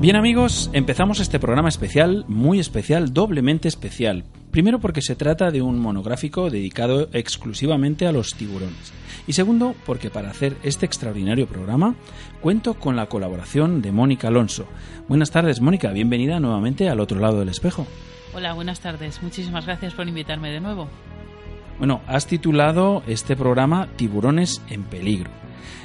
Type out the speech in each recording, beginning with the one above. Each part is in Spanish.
Bien amigos, empezamos este programa especial, muy especial, doblemente especial. Primero porque se trata de un monográfico dedicado exclusivamente a los tiburones. Y segundo porque para hacer este extraordinario programa cuento con la colaboración de Mónica Alonso. Buenas tardes Mónica, bienvenida nuevamente al otro lado del espejo. Hola, buenas tardes. Muchísimas gracias por invitarme de nuevo. Bueno, has titulado este programa Tiburones en peligro.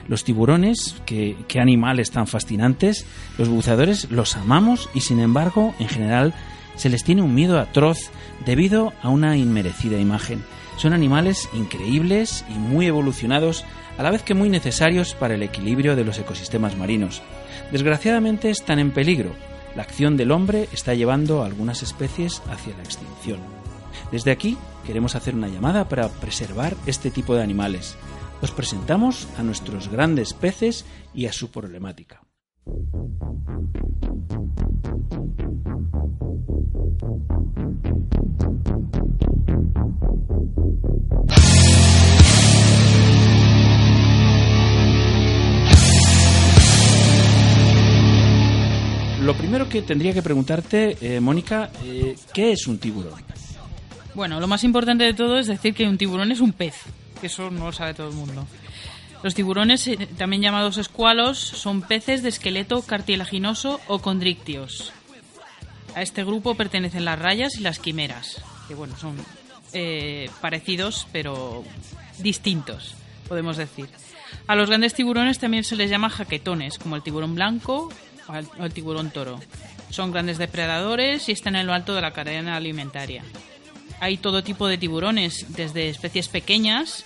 Los tiburones, qué, animales tan fascinantes, los buceadores los amamos y sin embargo, en general, se les tiene un miedo atroz debido a una inmerecida imagen. Son animales increíbles y muy evolucionados, a la vez que muy necesarios para el equilibrio de los ecosistemas marinos. Desgraciadamente están en peligro. La acción del hombre está llevando a algunas especies hacia la extinción. Desde aquí queremos hacer una llamada para preservar este tipo de animales os presentamos a nuestros grandes peces y a su problemática. Lo primero que tendría que preguntarte, eh, Mónica, eh, ¿qué es un tiburón? Bueno, lo más importante de todo es decir que un tiburón es un pez que eso no lo sabe todo el mundo. Los tiburones, eh, también llamados escualos, son peces de esqueleto cartilaginoso o condrictios. A este grupo pertenecen las rayas y las quimeras, que bueno, son eh, parecidos pero distintos, podemos decir. A los grandes tiburones también se les llama jaquetones, como el tiburón blanco o el tiburón toro. Son grandes depredadores y están en lo alto de la cadena alimentaria hay todo tipo de tiburones, desde especies pequeñas,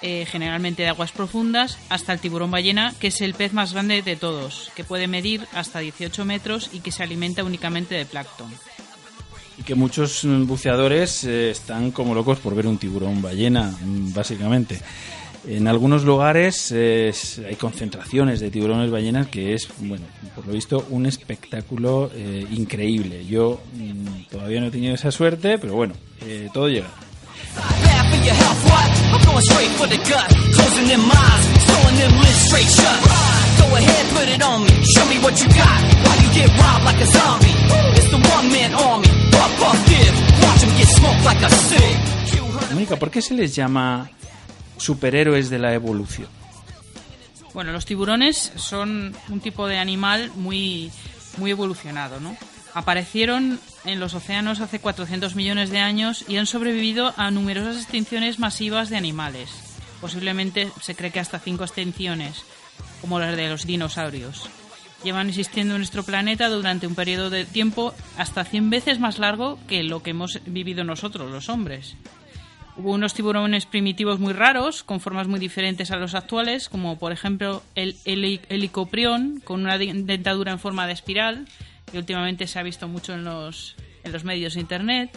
eh, generalmente de aguas profundas, hasta el tiburón ballena, que es el pez más grande de todos, que puede medir hasta 18 metros y que se alimenta únicamente de plancton. Y que muchos buceadores eh, están como locos por ver un tiburón ballena, básicamente. En algunos lugares hay concentraciones de tiburones ballenas que es, bueno, por lo visto, un espectáculo eh, increíble. Yo mm, todavía no he tenido esa suerte, pero bueno, eh, todo llega. Mónica, ¿por qué se les llama superhéroes de la evolución? Bueno, los tiburones son un tipo de animal muy, muy evolucionado, ¿no? Aparecieron en los océanos hace 400 millones de años y han sobrevivido a numerosas extinciones masivas de animales. Posiblemente se cree que hasta cinco extinciones. como las de los dinosaurios. Llevan existiendo en nuestro planeta durante un periodo de tiempo hasta 100 veces más largo que lo que hemos vivido nosotros, los hombres. Hubo unos tiburones primitivos muy raros, con formas muy diferentes a los actuales, como por ejemplo el helicoprión, con una dentadura en forma de espiral, que últimamente se ha visto mucho en los, en los medios de internet.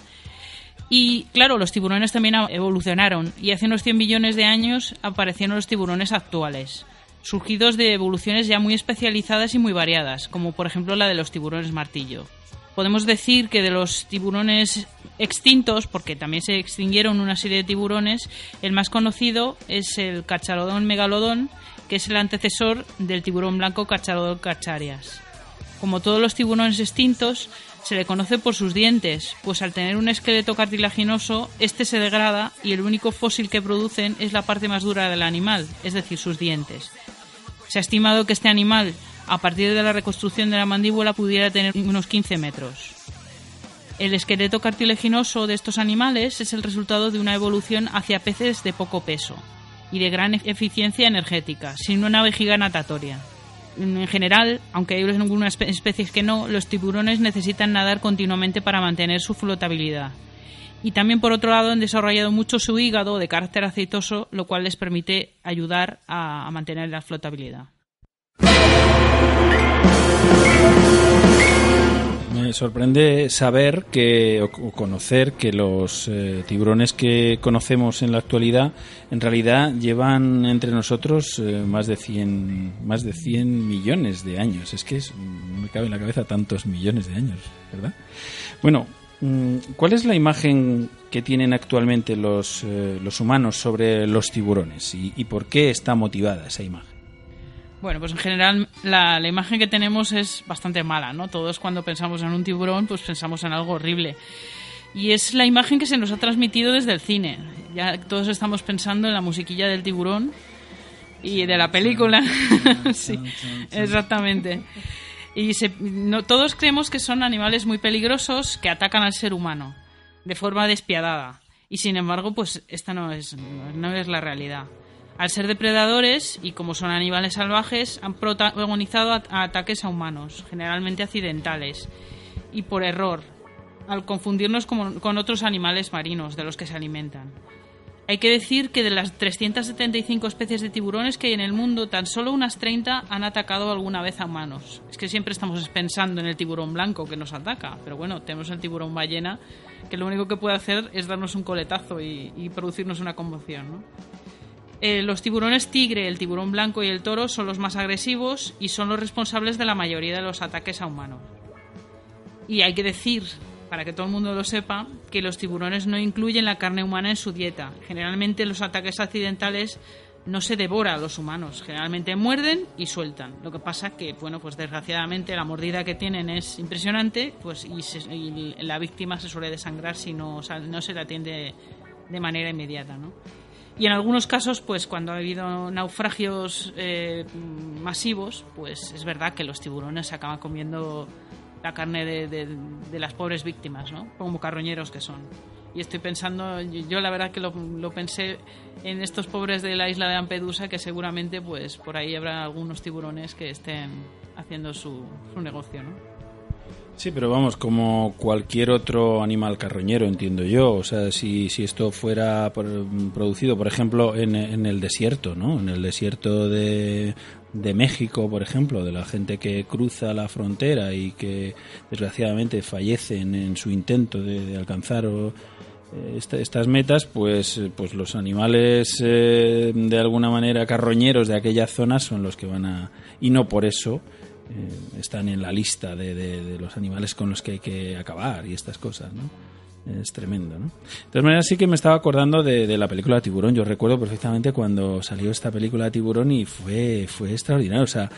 Y claro, los tiburones también evolucionaron, y hace unos 100 millones de años aparecieron los tiburones actuales, surgidos de evoluciones ya muy especializadas y muy variadas, como por ejemplo la de los tiburones martillo podemos decir que de los tiburones extintos, porque también se extinguieron una serie de tiburones, el más conocido es el cachalodón megalodón, que es el antecesor del tiburón blanco cachalodón cacharias. Como todos los tiburones extintos, se le conoce por sus dientes, pues al tener un esqueleto cartilaginoso, este se degrada y el único fósil que producen es la parte más dura del animal, es decir, sus dientes. Se ha estimado que este animal a partir de la reconstrucción de la mandíbula pudiera tener unos 15 metros. El esqueleto cartilaginoso de estos animales es el resultado de una evolución hacia peces de poco peso y de gran eficiencia energética, sin una vejiga natatoria. En general, aunque hay algunas especies que no, los tiburones necesitan nadar continuamente para mantener su flotabilidad. Y también, por otro lado, han desarrollado mucho su hígado de carácter aceitoso, lo cual les permite ayudar a mantener la flotabilidad. Me sorprende saber que o conocer que los eh, tiburones que conocemos en la actualidad en realidad llevan entre nosotros eh, más de 100 más de 100 millones de años. Es que no me cabe en la cabeza tantos millones de años, ¿verdad? Bueno, mm, ¿cuál es la imagen que tienen actualmente los, eh, los humanos sobre los tiburones y por qué está motivada esa imagen? Bueno, pues en general la, imagen que tenemos es bastante mala, ¿no? Todos cuando pensamos en un tiburón, pues pensamos en algo horrible. Y es la imagen que se nos ha transmitido desde el cine. Ya todos estamos pensando en la musiquilla del tiburón y de la película. sí, exactamente. Y no, todos creemos que son animales muy peligrosos que atacan al ser humano de forma despiadada. Y sin embargo, pues esta no es, no es la realidad. Al ser depredadores y como son animales salvajes, han protagonizado ataques a humanos, generalmente accidentales, y por error, al confundirnos con otros animales marinos de los que se alimentan. Hay que decir que de las 375 especies de tiburones que hay en el mundo, tan solo unas 30 han atacado alguna vez a humanos. Es que siempre estamos pensando en el tiburón blanco que nos ataca, pero bueno, tenemos el tiburón ballena que lo único que puede hacer es darnos un coletazo y, producirnos una conmoción. Eh, los tiburones tigre, el tiburón blanco y el toro son los más agresivos y son los responsables de la mayoría de los ataques a humanos. Y hay que decir, para que todo el mundo lo sepa, que los tiburones no incluyen la carne humana en su dieta. Generalmente los ataques accidentales no se devora a los humanos, generalmente muerden y sueltan. Lo que pasa que, bueno, pues desgraciadamente la mordida que tienen es impresionante, pues y, la víctima se suele desangrar si no, no se la atiende de manera inmediata, ¿no? Y en algunos casos, pues cuando ha habido naufragios eh, masivos, pues es verdad que los tiburones se acaban comiendo la carne de, las pobres víctimas, ¿no? Como carroñeros que son. Y estoy pensando, yo la verdad que lo, pensé en estos pobres de la isla de Ampedusa, que seguramente pues por ahí habrá algunos tiburones que estén haciendo su, su negocio, ¿no? Sí, pero vamos, como cualquier otro animal carroñero, entiendo yo. O sea, si, si esto fuera producido, por ejemplo, en, en, el desierto, ¿no? En el desierto de, de México, por ejemplo, de la gente que cruza la frontera y que desgraciadamente fallecen en su intento de, alcanzar eh, estas metas, pues, pues los animales eh, de alguna manera carroñeros de aquella zona son los que van a... y no por eso eh, están en la lista de, los animales con los que hay que acabar y estas cosas, ¿no? Es tremendo, ¿no? De todas maneras, sí que me estaba acordando de, la película Tiburón. Yo recuerdo perfectamente cuando salió esta película Tiburón y fue, fue extraordinario. O sea,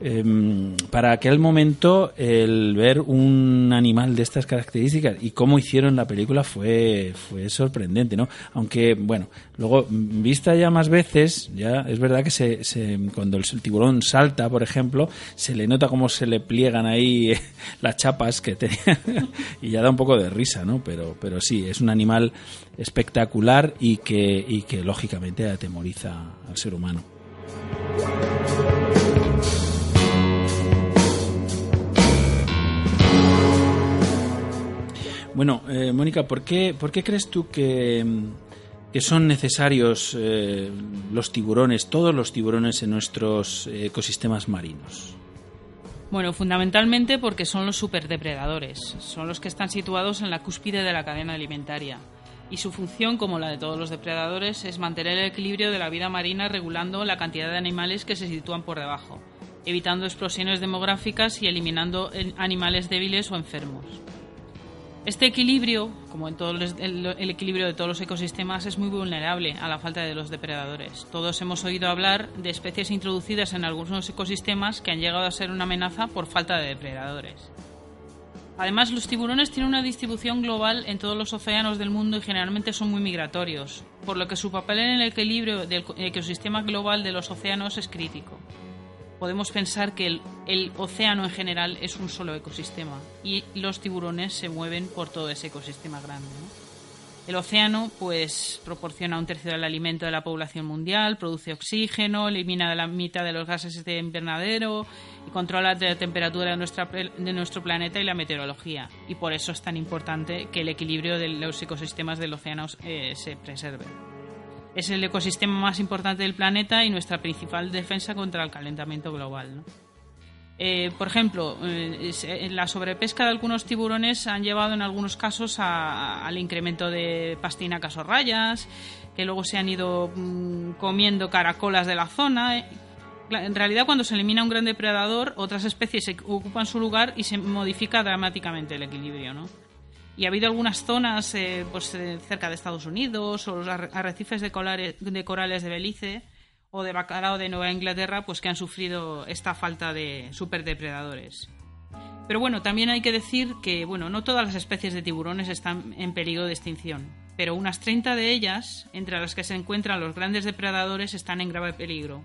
Em, para aquel momento el ver un animal de estas características y cómo hicieron la película fue, fue sorprendente, ¿no? Aunque, bueno, luego, vista ya más veces, ya es verdad que se, cuando el tiburón salta, por ejemplo, se le nota cómo se le pliegan ahí las chapas que tenía y ya da un poco de risa, ¿no? Pero, pero sí, es un animal espectacular y que, y que lógicamente atemoriza al ser humano. Bueno, eh, Mónica, ¿por qué, ¿por qué crees tú que, que son necesarios eh, los tiburones, todos los tiburones en nuestros ecosistemas marinos? Bueno, fundamentalmente porque son los superdepredadores, son los que están situados en la cúspide de la cadena alimentaria. Y su función, como la de todos los depredadores, es mantener el equilibrio de la vida marina regulando la cantidad de animales que se sitúan por debajo, evitando explosiones demográficas y eliminando animales débiles o enfermos. Este equilibrio, como en todo el, equilibrio de todos los ecosistemas, es muy vulnerable a la falta de los depredadores. Todos hemos oído hablar de especies introducidas en algunos ecosistemas que han llegado a ser una amenaza por falta de depredadores. Además, los tiburones tienen una distribución global en todos los océanos del mundo y generalmente son muy migratorios, por lo que su papel en el equilibrio del ecosistema global de los océanos es crítico podemos pensar que el, océano en general es un solo ecosistema y los tiburones se mueven por todo ese ecosistema grande. El océano pues proporciona un tercio del alimento de la población mundial, produce oxígeno, elimina la mitad de los gases de invernadero y controla la temperatura de, nuestro planeta y la meteorología. Y por eso es tan importante que el equilibrio de los ecosistemas del océano eh, se preserve. Es el ecosistema más importante del planeta y nuestra principal defensa contra el calentamiento global. Eh, por ejemplo, eh, la sobrepesca de algunos tiburones han llevado en algunos casos al incremento de pastinacas o rayas, que luego se han ido mm, comiendo caracolas de la zona. En realidad, cuando se elimina un gran depredador, otras especies ocupan su lugar y se modifica dramáticamente el equilibrio. ¿no? Y ha habido algunas zonas eh, pues, eh, cerca de Estados Unidos o los arrecifes de, corales de Belice o de bacalao de Nueva Inglaterra pues que han sufrido esta falta de superdepredadores. Pero bueno, también hay que decir que bueno, no todas las especies de tiburones están en peligro de extinción, pero unas 30 de ellas, entre las que se encuentran los grandes depredadores, están en grave peligro.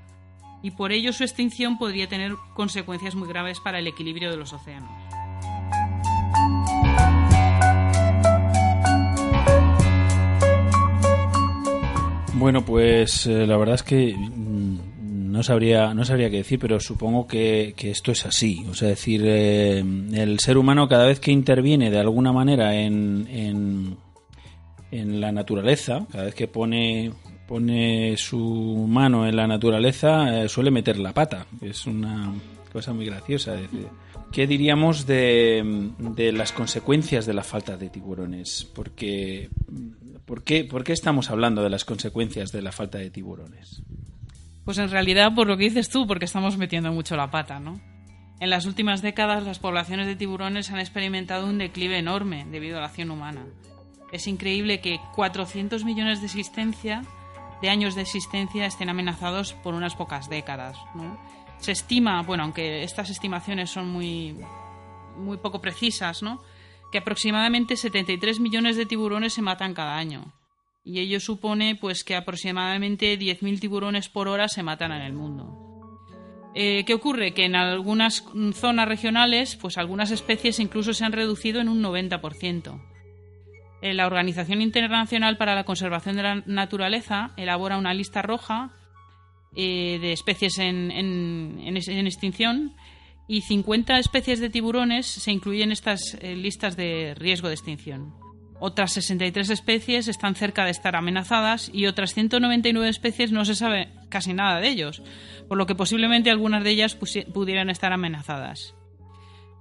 Y por ello su extinción podría tener consecuencias muy graves para el equilibrio de los océanos. Bueno, pues eh, la verdad es que mm, no sabría, no sabría qué decir, pero supongo que, esto es así. O sea, decir, eh, el ser humano cada vez que interviene de alguna manera en, en, la naturaleza, cada vez que pone, pone su mano en la naturaleza, eh, suele meter la pata. Es una cosa muy graciosa. ¿Qué diríamos de, de las consecuencias de la falta de tiburones? Porque ¿Por qué, estamos hablando de las consecuencias de la falta de tiburones? Pues en realidad, por lo que dices tú, porque estamos metiendo mucho la pata, ¿no? En las últimas décadas, las poblaciones de tiburones han experimentado un declive enorme debido a la acción humana. Es increíble que 400 millones de existencia, de años de existencia, estén amenazados por unas pocas décadas. Se estima, bueno, aunque estas estimaciones son muy, muy poco precisas, ¿no? Que aproximadamente 73 millones de tiburones se matan cada año. Y ello supone pues que aproximadamente 10.000 tiburones por hora se matan en el mundo. Eh, ¿Qué ocurre? Que en algunas zonas regionales, pues algunas especies incluso se han reducido en un 90%. Eh, la Organización Internacional para la Conservación de la Naturaleza elabora una lista roja eh, de especies en, en extinción y 50 especies de tiburones se incluyen en estas eh, listas de riesgo de extinción. Otras 63 especies están cerca de estar amenazadas y otras 199 especies no se sabe casi nada de ellos, por lo que posiblemente algunas de ellas pudieran estar amenazadas.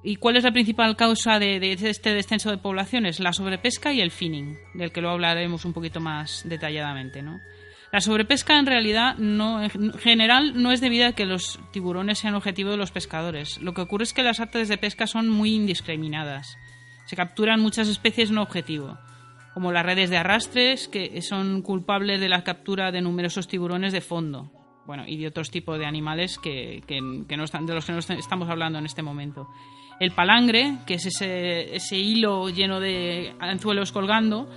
¿Y cuál es la principal causa de, este descenso de poblaciones? La sobrepesca y el finning, del que lo hablaremos un poquito más detalladamente. ¿no? La sobrepesca en realidad no, en general no es debido a que los tiburones sean objetivo de los pescadores. Lo que ocurre es que las artes de pesca son muy indiscriminadas. Se capturan muchas especies no objetivo, como las redes de arrastres, que son culpables de la captura de numerosos tiburones de fondo. Bueno, y de otros tipos de animales que, no están, de los que no estamos hablando en este momento. El palangre, que es ese, ese hilo lleno de anzuelos colgando,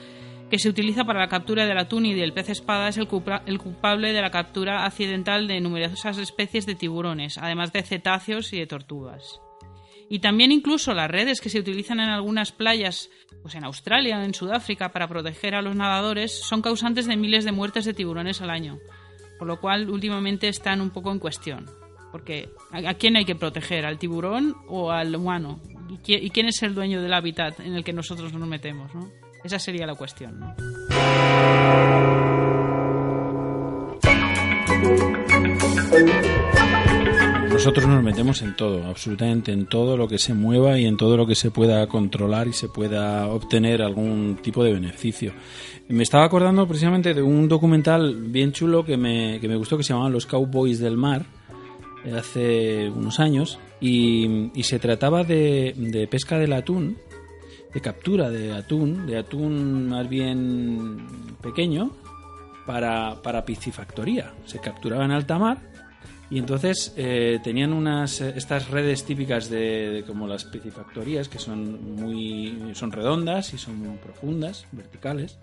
que se utiliza para la captura del atún y del pez espada, es el, culpable de la captura accidental de numerosas especies de tiburones, además de cetáceos y de tortugas. Y también incluso las redes que se utilizan en algunas playas, pues en Australia, en Sudáfrica, para proteger a los nadadores, son causantes de miles de muertes de tiburones al año, por lo cual últimamente están un poco en cuestión. Porque ¿a quién hay que proteger? ¿Al tiburón o al humano? ¿Y, qui- y quién es el dueño del hábitat en el que nosotros nos metemos? ¿no? Esa sería la cuestión. ¿no? Nosotros nos metemos en todo, absolutamente en todo lo que se mueva y en todo lo que se pueda controlar y se pueda obtener algún tipo de beneficio. Me estaba acordando precisamente de un documental bien chulo que me, que me gustó que se llamaba Los Cowboys del Mar eh, hace unos años y, y se trataba de, de pesca del atún, de captura de atún, de atún más bien pequeño para, para piscifactoría. Se capturaba en alta mar y entonces eh, tenían unas eh, estas redes típicas de, como las piscifactorías que son muy son redondas y son muy profundas, verticales.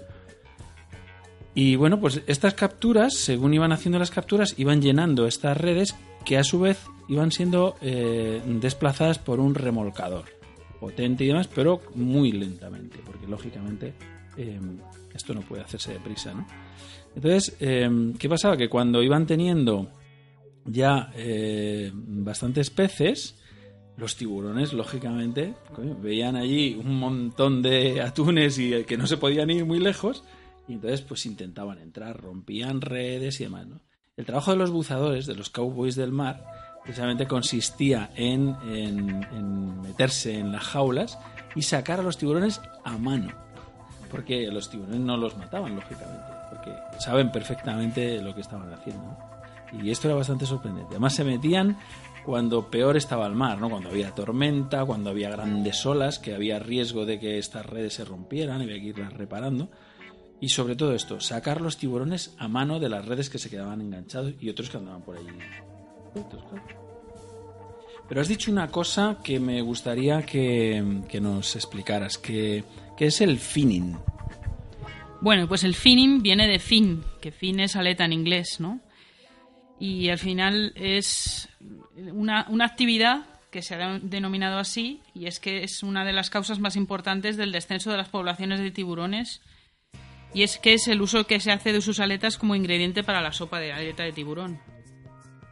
Y bueno, pues estas capturas, según iban haciendo las capturas, iban llenando estas redes que a su vez iban siendo eh, desplazadas por un remolcador potente y demás, pero muy lentamente, porque lógicamente eh, esto no puede hacerse deprisa, ¿no? Entonces, eh, ¿qué pasaba? Que cuando iban teniendo ya eh, bastantes peces, los tiburones, lógicamente, veían allí un montón de atunes y eh, que no se podían ir muy lejos, y entonces pues intentaban entrar, rompían redes y demás. El trabajo de los buzadores, de los cowboys del mar, precisamente consistía en, meterse en las jaulas y sacar a los tiburones a mano. Porque los tiburones no los mataban, lógicamente, porque saben perfectamente lo que estaban haciendo. Y esto era bastante sorprendente. Además se metían cuando peor estaba el mar, ¿no? Cuando había tormenta, cuando había grandes olas, que había riesgo de que estas redes se rompieran, había que irlas reparando. Y sobre todo esto, sacar los tiburones a mano de las redes que se quedaban enganchados y otros que andaban por allí. Pero has dicho una cosa que me gustaría que, nos explicaras, que, que es el finning. Bueno, pues el finning viene de fin, que fin es aleta en inglés, ¿no? Y al final es una, una actividad que se ha denominado así y es que es una de las causas más importantes del descenso de las poblaciones de tiburones y es que es el uso que se hace de sus aletas como ingrediente para la sopa de aleta de tiburón,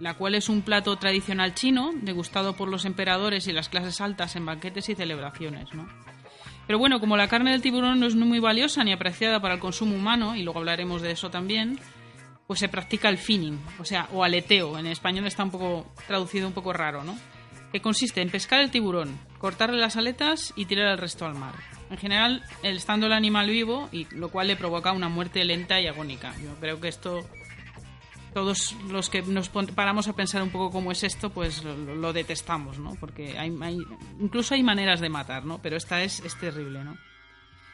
la cual es un plato tradicional chino degustado por los emperadores y las clases altas en banquetes y celebraciones, ¿no? Pero bueno, como la carne del tiburón no es muy valiosa ni apreciada para el consumo humano, y luego hablaremos de eso también, pues se practica el finning, o sea, o aleteo. En español está un poco traducido un poco raro, ¿no? Que consiste en pescar el tiburón, cortarle las aletas y tirar el resto al mar. En general, estando el animal vivo, y lo cual le provoca una muerte lenta y agónica. Yo creo que esto todos los que nos paramos a pensar un poco cómo es esto, pues lo, detestamos, ¿no? Porque hay, incluso hay maneras de matar, ¿no? Pero esta es, es terrible, ¿no?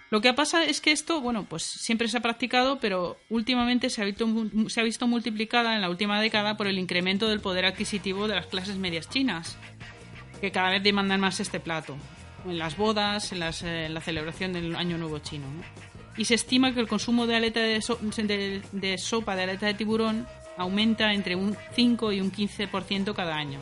Lo que pasa es que esto, bueno, pues siempre se ha practicado, pero últimamente se ha, visto, se ha visto multiplicada en la última década por el incremento del poder adquisitivo de las clases medias chinas, que cada vez demandan más este plato, en las bodas, en, las, eh, en la celebración del Año Nuevo Chino. ¿no? Y se estima que el consumo de, aleta de, so- de- de sopa de aleta de tiburón aumenta entre un 5 y un 15% cada año.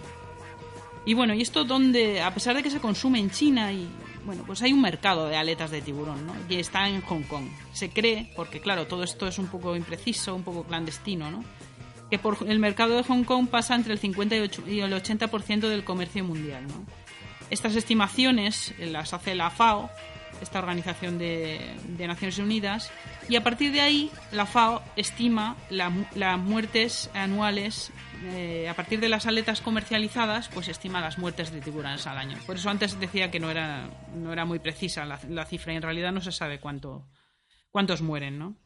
Y bueno, y esto donde, a pesar de que se consume en China y bueno, pues hay un mercado de aletas de tiburón, ¿no? Y está en Hong Kong. Se cree, porque claro, todo esto es un poco impreciso, un poco clandestino, ¿no? Que por el mercado de Hong Kong pasa entre el 50 y el 80% del comercio mundial. Estas estimaciones eh, las hace la FAO, esta organización de, de Naciones Unidas, y a partir de ahí la FAO estima la las muertes anuales, eh, a partir de las aletas comercializadas, pues estima las muertes de tiburones al año. Por eso antes decía que no era, no era muy precisa la, la cifra y en realidad no se sabe cuánto, cuántos mueren, ¿no?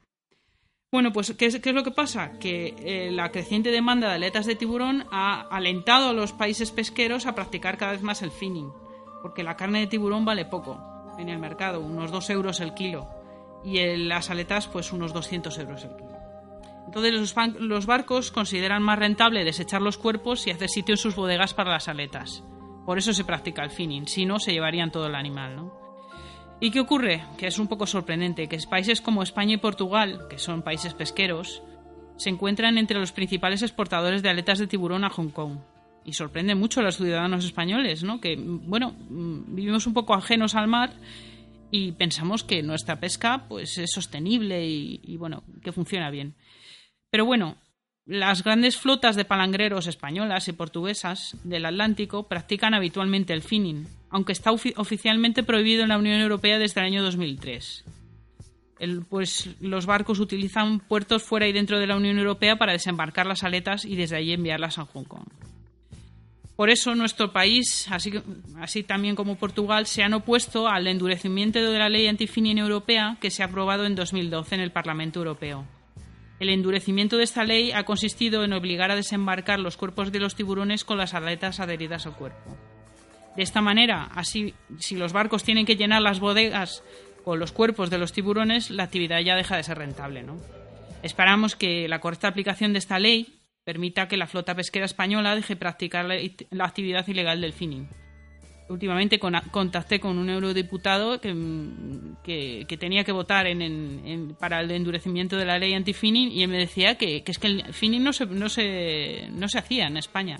Bueno, pues ¿qué es, qué es lo que pasa? Que eh, la creciente demanda de aletas de tiburón ha alentado a los países pesqueros a practicar cada vez más el finning, porque la carne de tiburón vale poco en el mercado, unos 2 euros el kilo, y en las aletas pues unos 200 euros el kilo. Entonces los, los barcos consideran más rentable desechar los cuerpos y hacer sitio en sus bodegas para las aletas. Por eso se practica el finning, si no se llevarían todo el animal, ¿no? ¿Y qué ocurre? Que es un poco sorprendente, que países como España y Portugal, que son países pesqueros, se encuentran entre los principales exportadores de aletas de tiburón a Hong Kong. Y sorprende mucho a los ciudadanos españoles, ¿no? Que, bueno, mm, vivimos un poco ajenos al mar y pensamos que nuestra pesca pues es sostenible y, bueno, que funciona bien. Pero bueno, las grandes flotas de palangreros españolas y portuguesas del Atlántico practican habitualmente el finning aunque está oficialmente prohibido en la Unión Europea desde el año 2003. pues los barcos utilizan puertos fuera y dentro de la Unión Europea para desembarcar las aletas y desde allí enviarlas a Hong Kong. Por eso nuestro país, así, también como Portugal, se han opuesto al endurecimiento de la ley antifinning europea que se ha aprobado en 2012 en el Parlamento Europeo. El endurecimiento de esta ley ha consistido en obligar a desembarcar los cuerpos de los tiburones con las aletas adheridas al cuerpo. De esta manera, así, si los barcos tienen que llenar las bodegas con los cuerpos de los tiburones, la actividad ya deja de ser rentable. ¿no? Esperamos que la correcta aplicación de esta ley permita que la flota pesquera española deje practicar la, actividad ilegal del finning. Últimamente contacté con un eurodiputado que, que, tenía que votar en, para el endurecimiento de la ley anti-finning y él me decía que, es que el finning no se, no, se, no se hacía en España.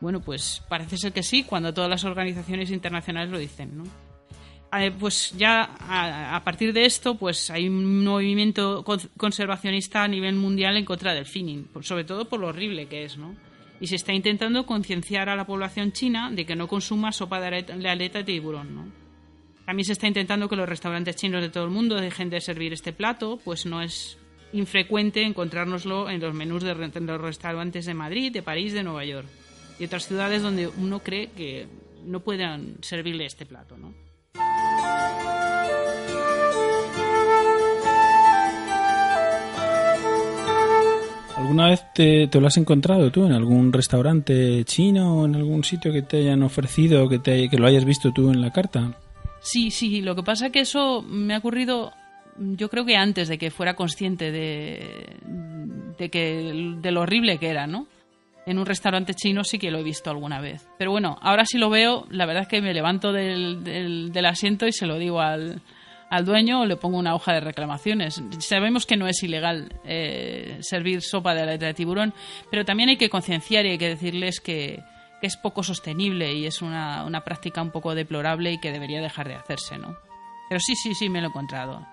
Bueno, pues parece ser que sí, cuando todas las organizaciones internacionales lo dicen, ¿no? Pues ya a, partir de esto pues hay un movimiento conservacionista a nivel mundial en contra del finning, sobre todo por lo horrible que es, ¿no? Y se está intentando concienciar a la población china de que no consuma sopa de aleta, de tiburón, ¿no? También se está intentando que los restaurantes chinos de todo el mundo dejen de servir este plato, pues no es infrecuente encontrárnoslo en los menús de los restaurantes de Madrid, de París, de Nueva York y otras ciudades donde uno cree que no puedan servirle este plato, ¿no? ¿Alguna vez te, lo has encontrado tú en algún restaurante chino o en algún sitio que te hayan ofrecido, que, te, que lo hayas visto tú en la carta? Sí, sí, lo que pasa es que eso me ha ocurrido yo creo que antes de que fuera consciente de, de, que, de lo horrible que era, ¿no? En un restaurante chino sí que lo he visto alguna vez. Pero bueno, ahora sí lo veo, la verdad es que me levanto del, del asiento y se lo digo al, al dueño o le pongo una hoja de reclamaciones. Sabemos que no es ilegal eh, servir sopa de aleta de tiburón, pero también hay que concienciar y hay que decirles que, es poco sostenible y es una, una, práctica un poco deplorable y que debería dejar de hacerse, ¿no? Pero sí, sí, sí, me lo he encontrado.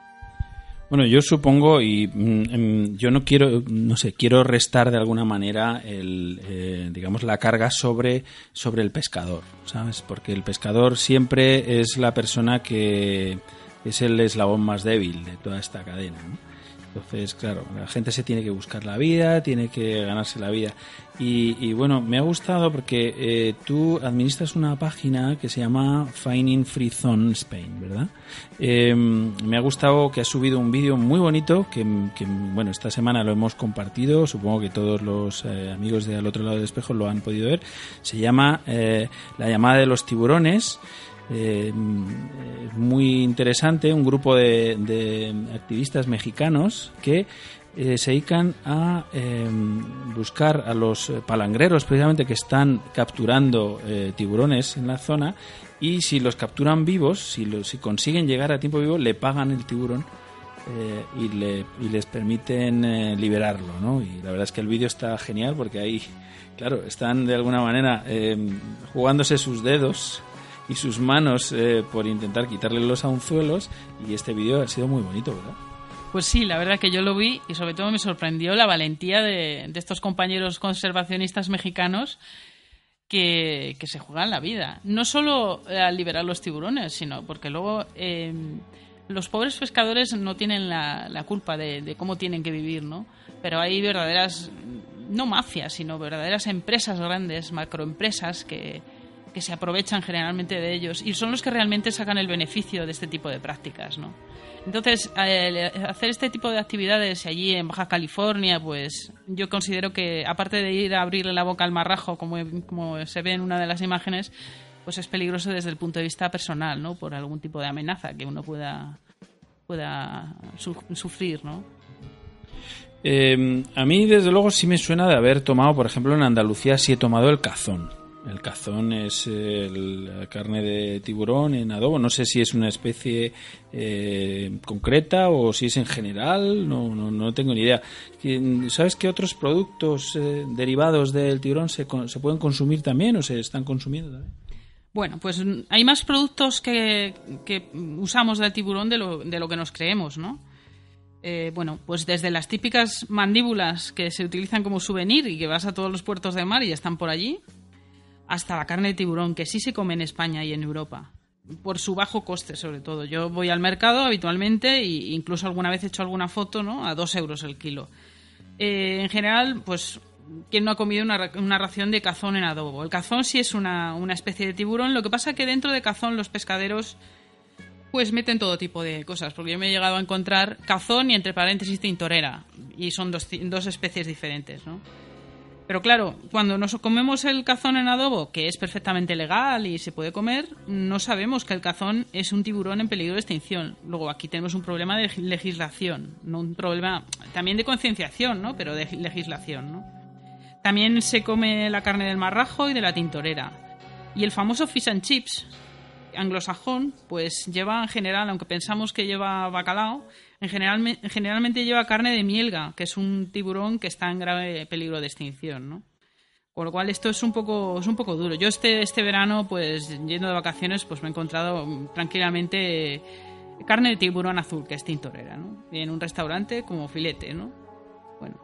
Bueno, yo supongo y mm, em, yo no quiero, no sé, quiero restar de alguna manera el, eh, digamos, la carga sobre, sobre el pescador, ¿sabes? Porque el pescador siempre es la persona que es el eslabón más débil de toda esta cadena. Entonces, claro, la gente se tiene que buscar la vida, tiene que ganarse la vida. Y, bueno, me ha gustado porque eh, tú administras una página que se llama Finding Free Zone Spain, ¿verdad? Em, me ha gustado que has subido un vídeo muy bonito que, bueno, esta semana lo hemos compartido. Supongo que todos los eh, amigos de al otro lado del espejo lo han podido ver. Se llama eh, La llamada de los tiburones. Eh, muy interesante, un grupo de, activistas mexicanos que eh, se dedican a em, buscar a los palangreros precisamente que están capturando eh, tiburones en la zona y si los capturan vivos, si, si consiguen llegar a tiempo vivo, le pagan el tiburón eh, y, le, y, les permiten liberarlo, ¿no? Y la verdad es que el vídeo está genial porque ahí, claro, están de alguna manera em, jugándose sus dedos y sus manos eh, por intentar quitarle los anzuelos y este vídeo ha sido muy bonito, ¿verdad? Pues sí, la verdad que yo lo vi y sobre todo me sorprendió la valentía de, estos compañeros conservacionistas mexicanos que, se juegan la vida. No solo al liberar los tiburones, sino porque luego em, los pobres pescadores no tienen la, la culpa de, de, cómo tienen que vivir, ¿no? Pero hay verdaderas, no mafias, sino verdaderas empresas grandes, macroempresas que, que se aprovechan generalmente de ellos y son los que realmente sacan el beneficio de este tipo de prácticas, ¿no? Entonces, hacer este tipo de actividades allí en Baja California, pues yo considero que, aparte de ir a abrirle la boca al marrajo, como, se ve en una de las imágenes, pues es peligroso desde el punto de vista personal, ¿no? Por algún tipo de amenaza que uno pueda, pueda sufrir, ¿no? Eh, a mí, desde luego, sí me suena de haber tomado, por ejemplo, en Andalucía sí he tomado el cazón el cazón es la carne de tiburón en adobo. No sé si es una especie eh, concreta o si es en general. No, no, no, tengo ni idea. ¿Sabes qué otros productos eh, derivados del tiburón se, se pueden consumir también o se están consumiendo también? Bueno, pues hay más productos que, que usamos del tiburón de lo, de lo que nos creemos, ¿no? Eh, bueno, pues desde las típicas mandíbulas que se utilizan como souvenir y que vas a todos los puertos de mar y están por allí, hasta la carne de tiburón, que sí se come en España y en Europa. Por su bajo coste, sobre todo. Yo voy al mercado habitualmente e incluso alguna vez he hecho alguna foto, ¿no? A dos euros el kilo. Eh, en general, pues, ¿quién no ha comido una, una, ración de cazón en adobo? El cazón sí es una, una especie de tiburón. Lo que pasa que dentro de cazón los pescaderos pues meten todo tipo de cosas, porque yo me he llegado a encontrar cazón y entre paréntesis tintorera, y son dos, dos especies diferentes, ¿no? Pero claro, cuando nos comemos el cazón en adobo, que es perfectamente legal y se puede comer, no sabemos que el cazón es un tiburón en peligro de extinción. Luego aquí tenemos un problema de legislación, no un problema también de concienciación, ¿no? Pero de legislación, ¿no? También se come la carne del marrajo y de la tintorera. Y el famoso fish and chips, anglosajón, pues lleva en general, aunque pensamos que lleva bacalao, en general, generalmente lleva carne de mielga, que es un tiburón que está en grave peligro de extinción, ¿no? Con lo cual esto es un poco, es un poco duro. Yo este, este verano, pues yendo de vacaciones, pues me he encontrado tranquilamente carne de tiburón azul, que es tintorera, ¿no? En un restaurante como filete, ¿no? Bueno,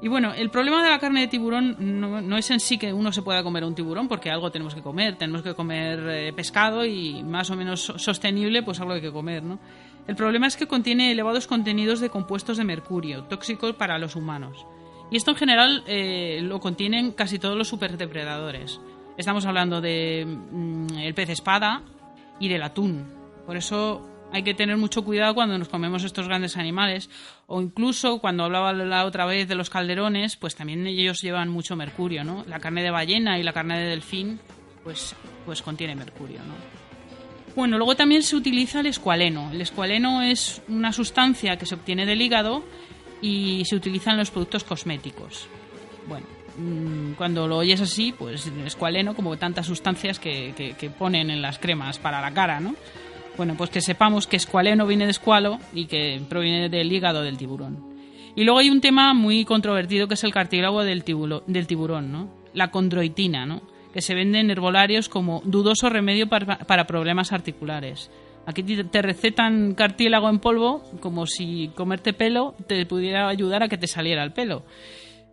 y bueno, el problema de la carne de tiburón no, es en sí que uno se pueda comer un tiburón, porque algo tenemos que comer, tenemos que comer eh, pescado y más o menos sostenible, pues algo hay que comer, ¿no? El problema es que contiene elevados contenidos de compuestos de mercurio, tóxicos para los humanos. Y esto en general eh, lo contienen casi todos los superdepredadores. Estamos hablando de mm, el pez espada y del atún. Por eso hay que tener mucho cuidado cuando nos comemos estos grandes animales o incluso cuando hablaba la otra vez de los calderones, pues también ellos llevan mucho mercurio, ¿no? La carne de ballena y la carne de delfín pues pues contiene mercurio, ¿no? Bueno, luego también se utiliza el escualeno. El escualeno es una sustancia que se obtiene del hígado y se utiliza en los productos cosméticos. Bueno, mm, cuando lo oyes así, pues escualeno, como tantas sustancias que, ponen en las cremas para la cara, ¿no? Bueno, pues que sepamos que escualeno viene de escualo y que proviene del hígado del tiburón. Y luego hay un tema muy controvertido que es el cartílago del, del tiburón, ¿no? La condroitina, ¿no? Que se vende en herbolarios como dudoso remedio para, problemas articulares. Aquí te recetan cartílago en polvo como si comerte pelo te pudiera ayudar a que te saliera el pelo.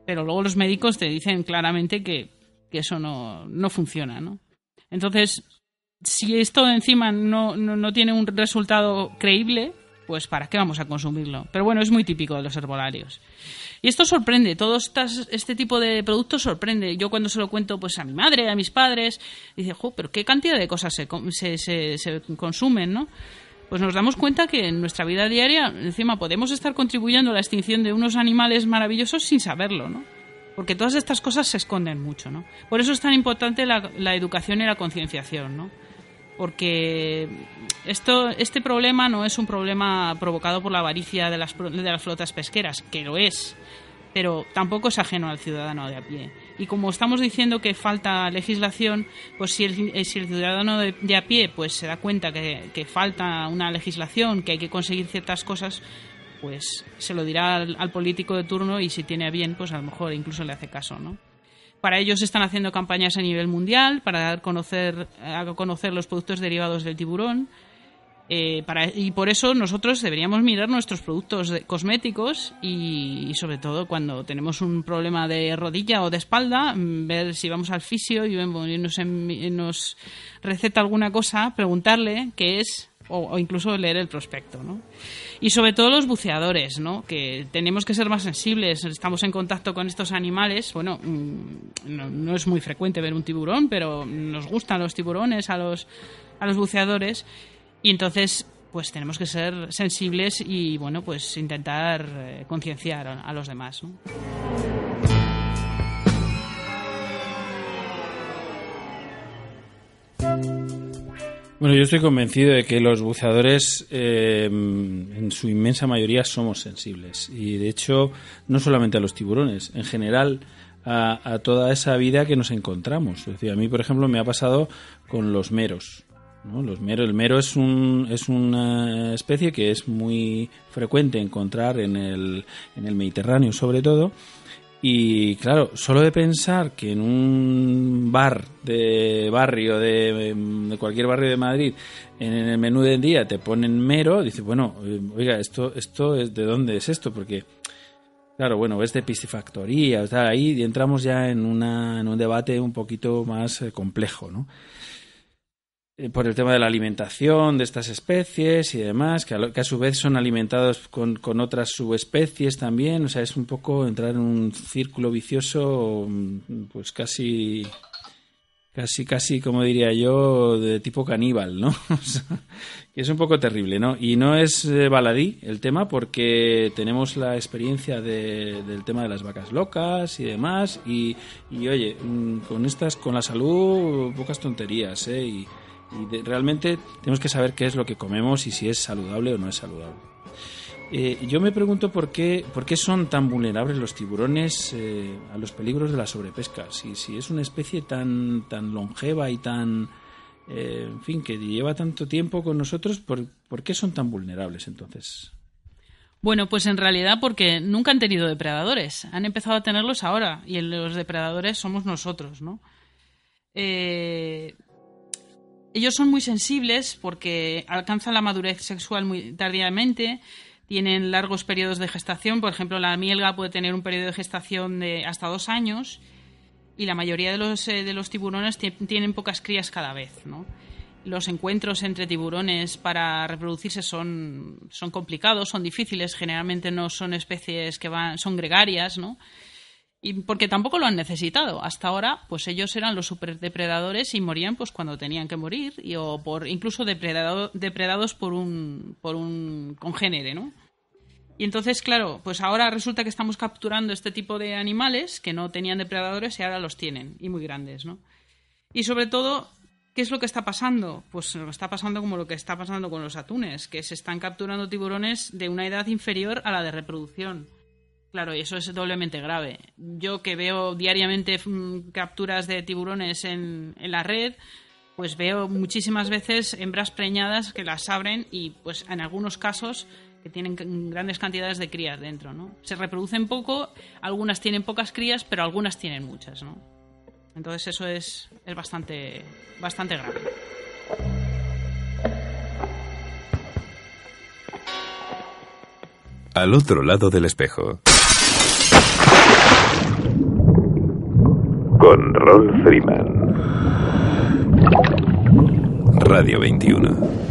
Pero luego los médicos te dicen claramente que, que eso no, no funciona, ¿no? Entonces, si esto encima no, no, tiene un resultado creíble, pues ¿para qué vamos a consumirlo? Pero bueno, es muy típico de los herbolarios. Y esto sorprende, todo este tipo de productos sorprende. Yo cuando se lo cuento pues a mi madre, a mis padres, dice, pero qué cantidad de cosas se, se, se, consumen, ¿no? Pues nos damos cuenta que en nuestra vida diaria, encima, podemos estar contribuyendo a la extinción de unos animales maravillosos sin saberlo, ¿no? Porque todas estas cosas se esconden mucho, ¿no? Por eso es tan importante la, la educación y la concienciación, ¿no? Porque esto, este problema no es un problema provocado por la avaricia de las, de las flotas pesqueras, que lo es, pero tampoco es ajeno al ciudadano de a pie. Y como estamos diciendo que falta legislación, pues si el, eh, si el ciudadano de, a pie pues se da cuenta que, que, falta una legislación, que hay que conseguir ciertas cosas, pues se lo dirá al, al político de turno y si tiene a bien, pues a lo mejor incluso le hace caso, ¿no? Para ellos están haciendo campañas a nivel mundial para dar conocer, a conocer los productos derivados del tiburón. Eh, y por eso nosotros deberíamos mirar nuestros productos cosméticos y, sobre todo cuando tenemos un problema de rodilla o de espalda, mm, ver si vamos al fisio y, nos receta alguna cosa, preguntarle qué es o, incluso leer el prospecto, ¿no? Y sobre todo los buceadores, ¿no? Que tenemos que ser más sensibles, estamos en contacto con estos animales, bueno, mm, no, es muy frecuente ver un tiburón, pero nos gustan los tiburones a los, a los buceadores y entonces pues tenemos que ser sensibles y bueno, pues intentar eh, concienciar a, los demás, ¿no? Bueno, yo estoy convencido de que los buceadores, eh, en su inmensa mayoría, somos sensibles. Y de hecho, no solamente a los tiburones, en general a, toda esa vida que nos encontramos. Es decir, a mí, por ejemplo, me ha pasado con los meros. Los meros, el mero es, un, es una especie que es muy frecuente encontrar en el, en el Mediterráneo, sobre todo y claro, solo de pensar que en un bar de barrio, de, cualquier barrio de Madrid, en el menú del día te ponen mero, dices, bueno, oiga, esto, esto es de dónde es esto, porque Claro, bueno, es de piscifactoría, o ahí y entramos ya en, una, en un debate un poquito más eh, complejo, ¿no? Eh, por el tema de la alimentación de estas especies y demás, que a, su vez son alimentados con, con, otras subespecies también, o sea, es un poco entrar en un círculo vicioso, mm, pues casi casi, casi, como diría yo, de tipo caníbal, ¿no? que es un poco terrible, ¿no? Y no es eh, baladí el tema porque tenemos la experiencia de, del tema de las vacas locas y demás y, y oye, mm, con estas, con la salud, pocas tonterías, ¿eh? Y realmente tenemos que saber qué es lo que comemos y si es saludable o no es saludable. Eh, yo me pregunto por qué, por qué son tan vulnerables los tiburones eh, a los peligros de la sobrepesca. Si, si es una especie tan, tan longeva y tan, eh, en fin, que lleva tanto tiempo con nosotros, ¿por, ¿por qué son tan vulnerables entonces? Bueno, pues en realidad porque nunca han tenido depredadores. Han empezado a tenerlos ahora y los depredadores somos nosotros, ¿no? Ellos son muy sensibles porque alcanzan la madurez sexual muy tardíamente tienen largos periodos de gestación. Por ejemplo, la mielga puede tener un periodo de gestación de hasta dos años y la mayoría de los, eh, de los tiburones tienen pocas crías cada vez. Los encuentros entre tiburones para reproducirse son, son complicados, son difíciles, generalmente no son especies que van, son gregarias, ¿no? Y porque tampoco lo han necesitado. Hasta ahora, pues ellos eran los superdepredadores y morían pues cuando tenían que morir y, o por incluso depredado, depredados por un por un congénere, ¿no? Y entonces, claro, pues ahora resulta que estamos capturando este tipo de animales que no tenían depredadores y ahora los tienen y muy grandes, ¿no? Y sobre todo, ¿qué es lo que está pasando? Pues lo está pasando como lo que está pasando con los atunes, que se están capturando tiburones de una edad inferior a la de reproducción Claro, y eso es doblemente grave. Yo que veo diariamente mm, capturas de tiburones en, en la red, pues veo muchísimas veces hembras preñadas que las abren y pues en algunos casos que tienen grandes cantidades de crías dentro, ¿no? Se reproducen poco, algunas tienen pocas crías, pero algunas tienen muchas, ¿no? Entonces eso es, es bastante, bastante grave. Al otro lado del espejo. Con Rolf Freeman. Radio 21.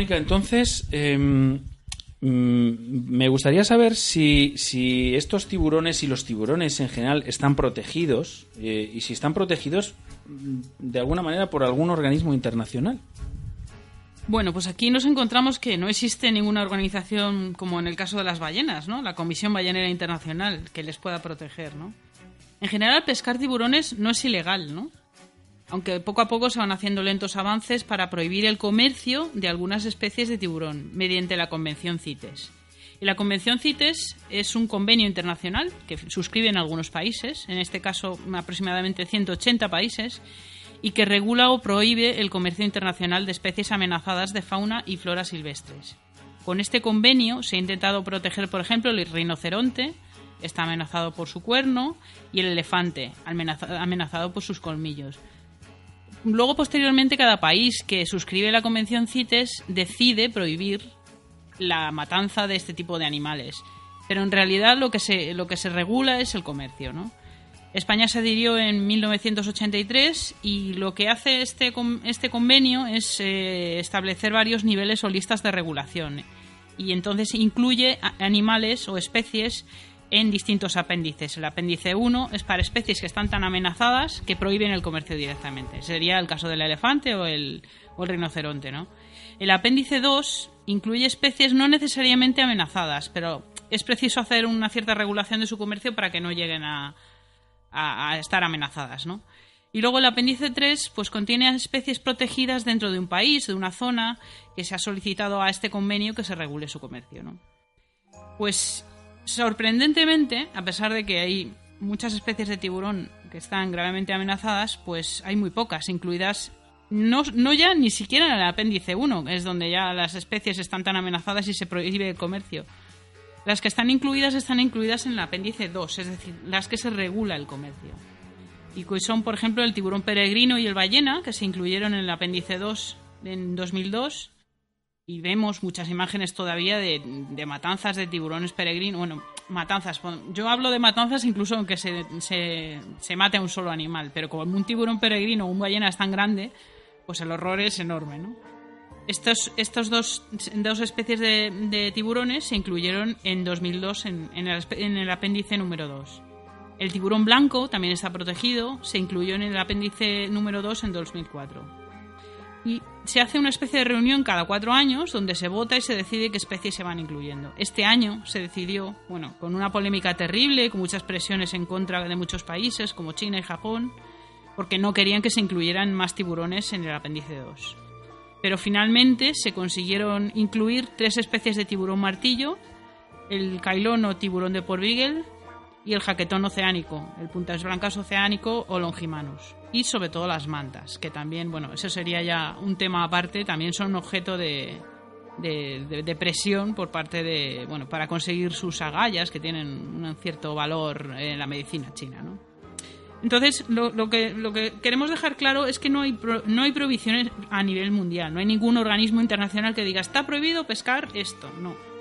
Entonces, em, mm, me gustaría saber si, si, estos tiburones y los tiburones en general están protegidos eh, y si están protegidos mm, de alguna manera por algún organismo internacional. Bueno, pues aquí nos encontramos que no existe ninguna organización como en el caso de las ballenas, ¿no? La Comisión Ballenera Internacional que les pueda proteger, ¿no? En general, pescar tiburones no es ilegal, ¿no? Aunque poco a poco se van haciendo lentos avances para prohibir el comercio de algunas especies de tiburón mediante la Convención CITES. Y la Convención CITES es un convenio internacional que suscriben algunos países, en este caso aproximadamente 180 países, y que regula o prohíbe el comercio internacional de especies amenazadas de fauna y flora silvestres. Con este convenio se ha intentado proteger, por ejemplo, el rinoceronte, está amenazado por su cuerno, y el elefante, amenazado por sus colmillos luego, posteriormente, cada país que suscribe la Convención CITES decide prohibir la matanza de este tipo de animales. Pero en realidad lo que se, lo que se regula es el comercio, ¿no? España se adhirió en 1983 y lo que hace este, este convenio es eh, establecer varios niveles o listas de regulación. Y entonces incluye animales o especies en distintos apéndices. El apéndice 1 es para especies que están tan amenazadas que prohíben el comercio directamente. Sería el caso del elefante o el, rinoceronte, ¿no? El apéndice 2 incluye especies no necesariamente amenazadas, pero es preciso hacer una cierta regulación de su comercio para que no lleguen a, a, estar amenazadas, ¿no? Y luego el apéndice 3 pues contiene especies protegidas dentro de un país, de una zona, que se ha solicitado a este convenio que se regule su comercio, ¿no? Pues Sorprendentemente, a pesar de que hay muchas especies de tiburón que están gravemente amenazadas, pues hay muy pocas, incluidas no, no ya ni siquiera en el apéndice 1, es donde ya las especies están tan amenazadas y se prohíbe el comercio. Las que están incluidas están incluidas en el apéndice 2, es decir, las que se regula el comercio. Y son, por ejemplo, el tiburón peregrino y el ballena, que se incluyeron en el apéndice 2 en 2002, y vemos muchas imágenes todavía de, matanzas de tiburones peregrinos. Bueno, matanzas. Yo hablo de matanzas incluso aunque se, se, mate a un solo animal, pero como un tiburón peregrino o un ballena es tan grande, pues el horror es enorme, ¿no? Estos, estos dos, dos especies de, tiburones se incluyeron en 2002 en, en, el, en el apéndice número 2. El tiburón blanco también está protegido, se incluyó en el apéndice número 2 en 2004 y se hace una especie de reunión cada cuatro años donde se vota y se decide qué especies se van incluyendo. Este año se decidió, bueno, con una polémica terrible, con muchas presiones en contra de muchos países como China y Japón, porque no querían que se incluyeran más tiburones en el apéndice 2. Pero finalmente se consiguieron incluir tres especies de tiburón martillo, el cailón o tiburón de Port y el jaquetón oceánico, el puntas blancas oceánico o longimanus y sobre todo las mantas, que también, bueno, eso sería ya un tema aparte, también son objeto de, de, presión por parte de, bueno, para conseguir sus agallas que tienen un cierto valor en la medicina china, ¿no? Entonces, lo, que, lo que queremos dejar claro es que no hay, no hay prohibiciones a nivel mundial, no hay ningún organismo internacional que diga está prohibido pescar esto, no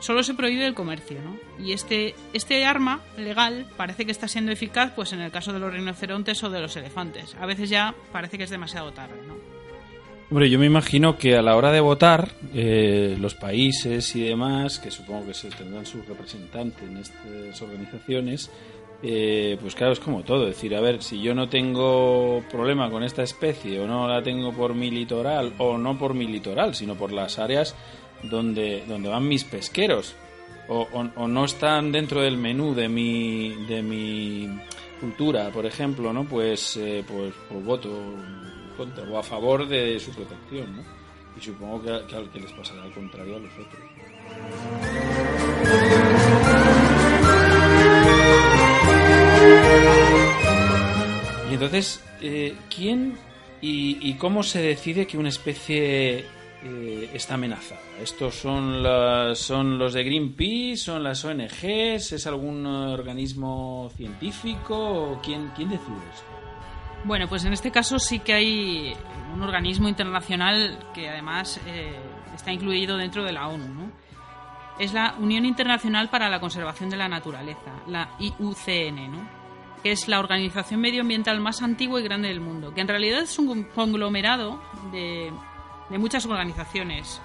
solo se prohíbe el comercio, ¿no? Y este, este arma legal parece que está siendo eficaz pues en el caso de los rinocerontes o de los elefantes. A veces ya parece que es demasiado tarde, ¿no? Hombre, yo me imagino que a la hora de votar, eh, los países y demás, que supongo que se tendrán sus representantes en estas organizaciones, eh, pues claro, es como todo. Es decir, a ver, si yo no tengo problema con esta especie o no la tengo por mi litoral, o no por mi litoral, sino por las áreas donde, donde van mis pesqueros. O, no están dentro del menú de mi, de mi cultura, por ejemplo, ¿no? Pues, eh, pues, pues, voto contra o a favor de su protección. Y supongo que, que, que les pasará al contrario a los otros. Y entonces, eh, ¿quién y, y cómo se decide que una especie eh, está amenazada? ¿Estos son, las, son los de Greenpeace? ¿Son las ONGs? ¿Es algún organismo científico? ¿O quién, quién decide esto? Bueno, pues en este caso sí que hay un organismo internacional que además eh, está incluido dentro de la ONU. Es la Unión Internacional para la Conservación de la Naturaleza, la IUCN, ¿no? que es la organización medioambiental más antigua y grande del mundo, que en realidad es un conglomerado de, de muchas organizaciones.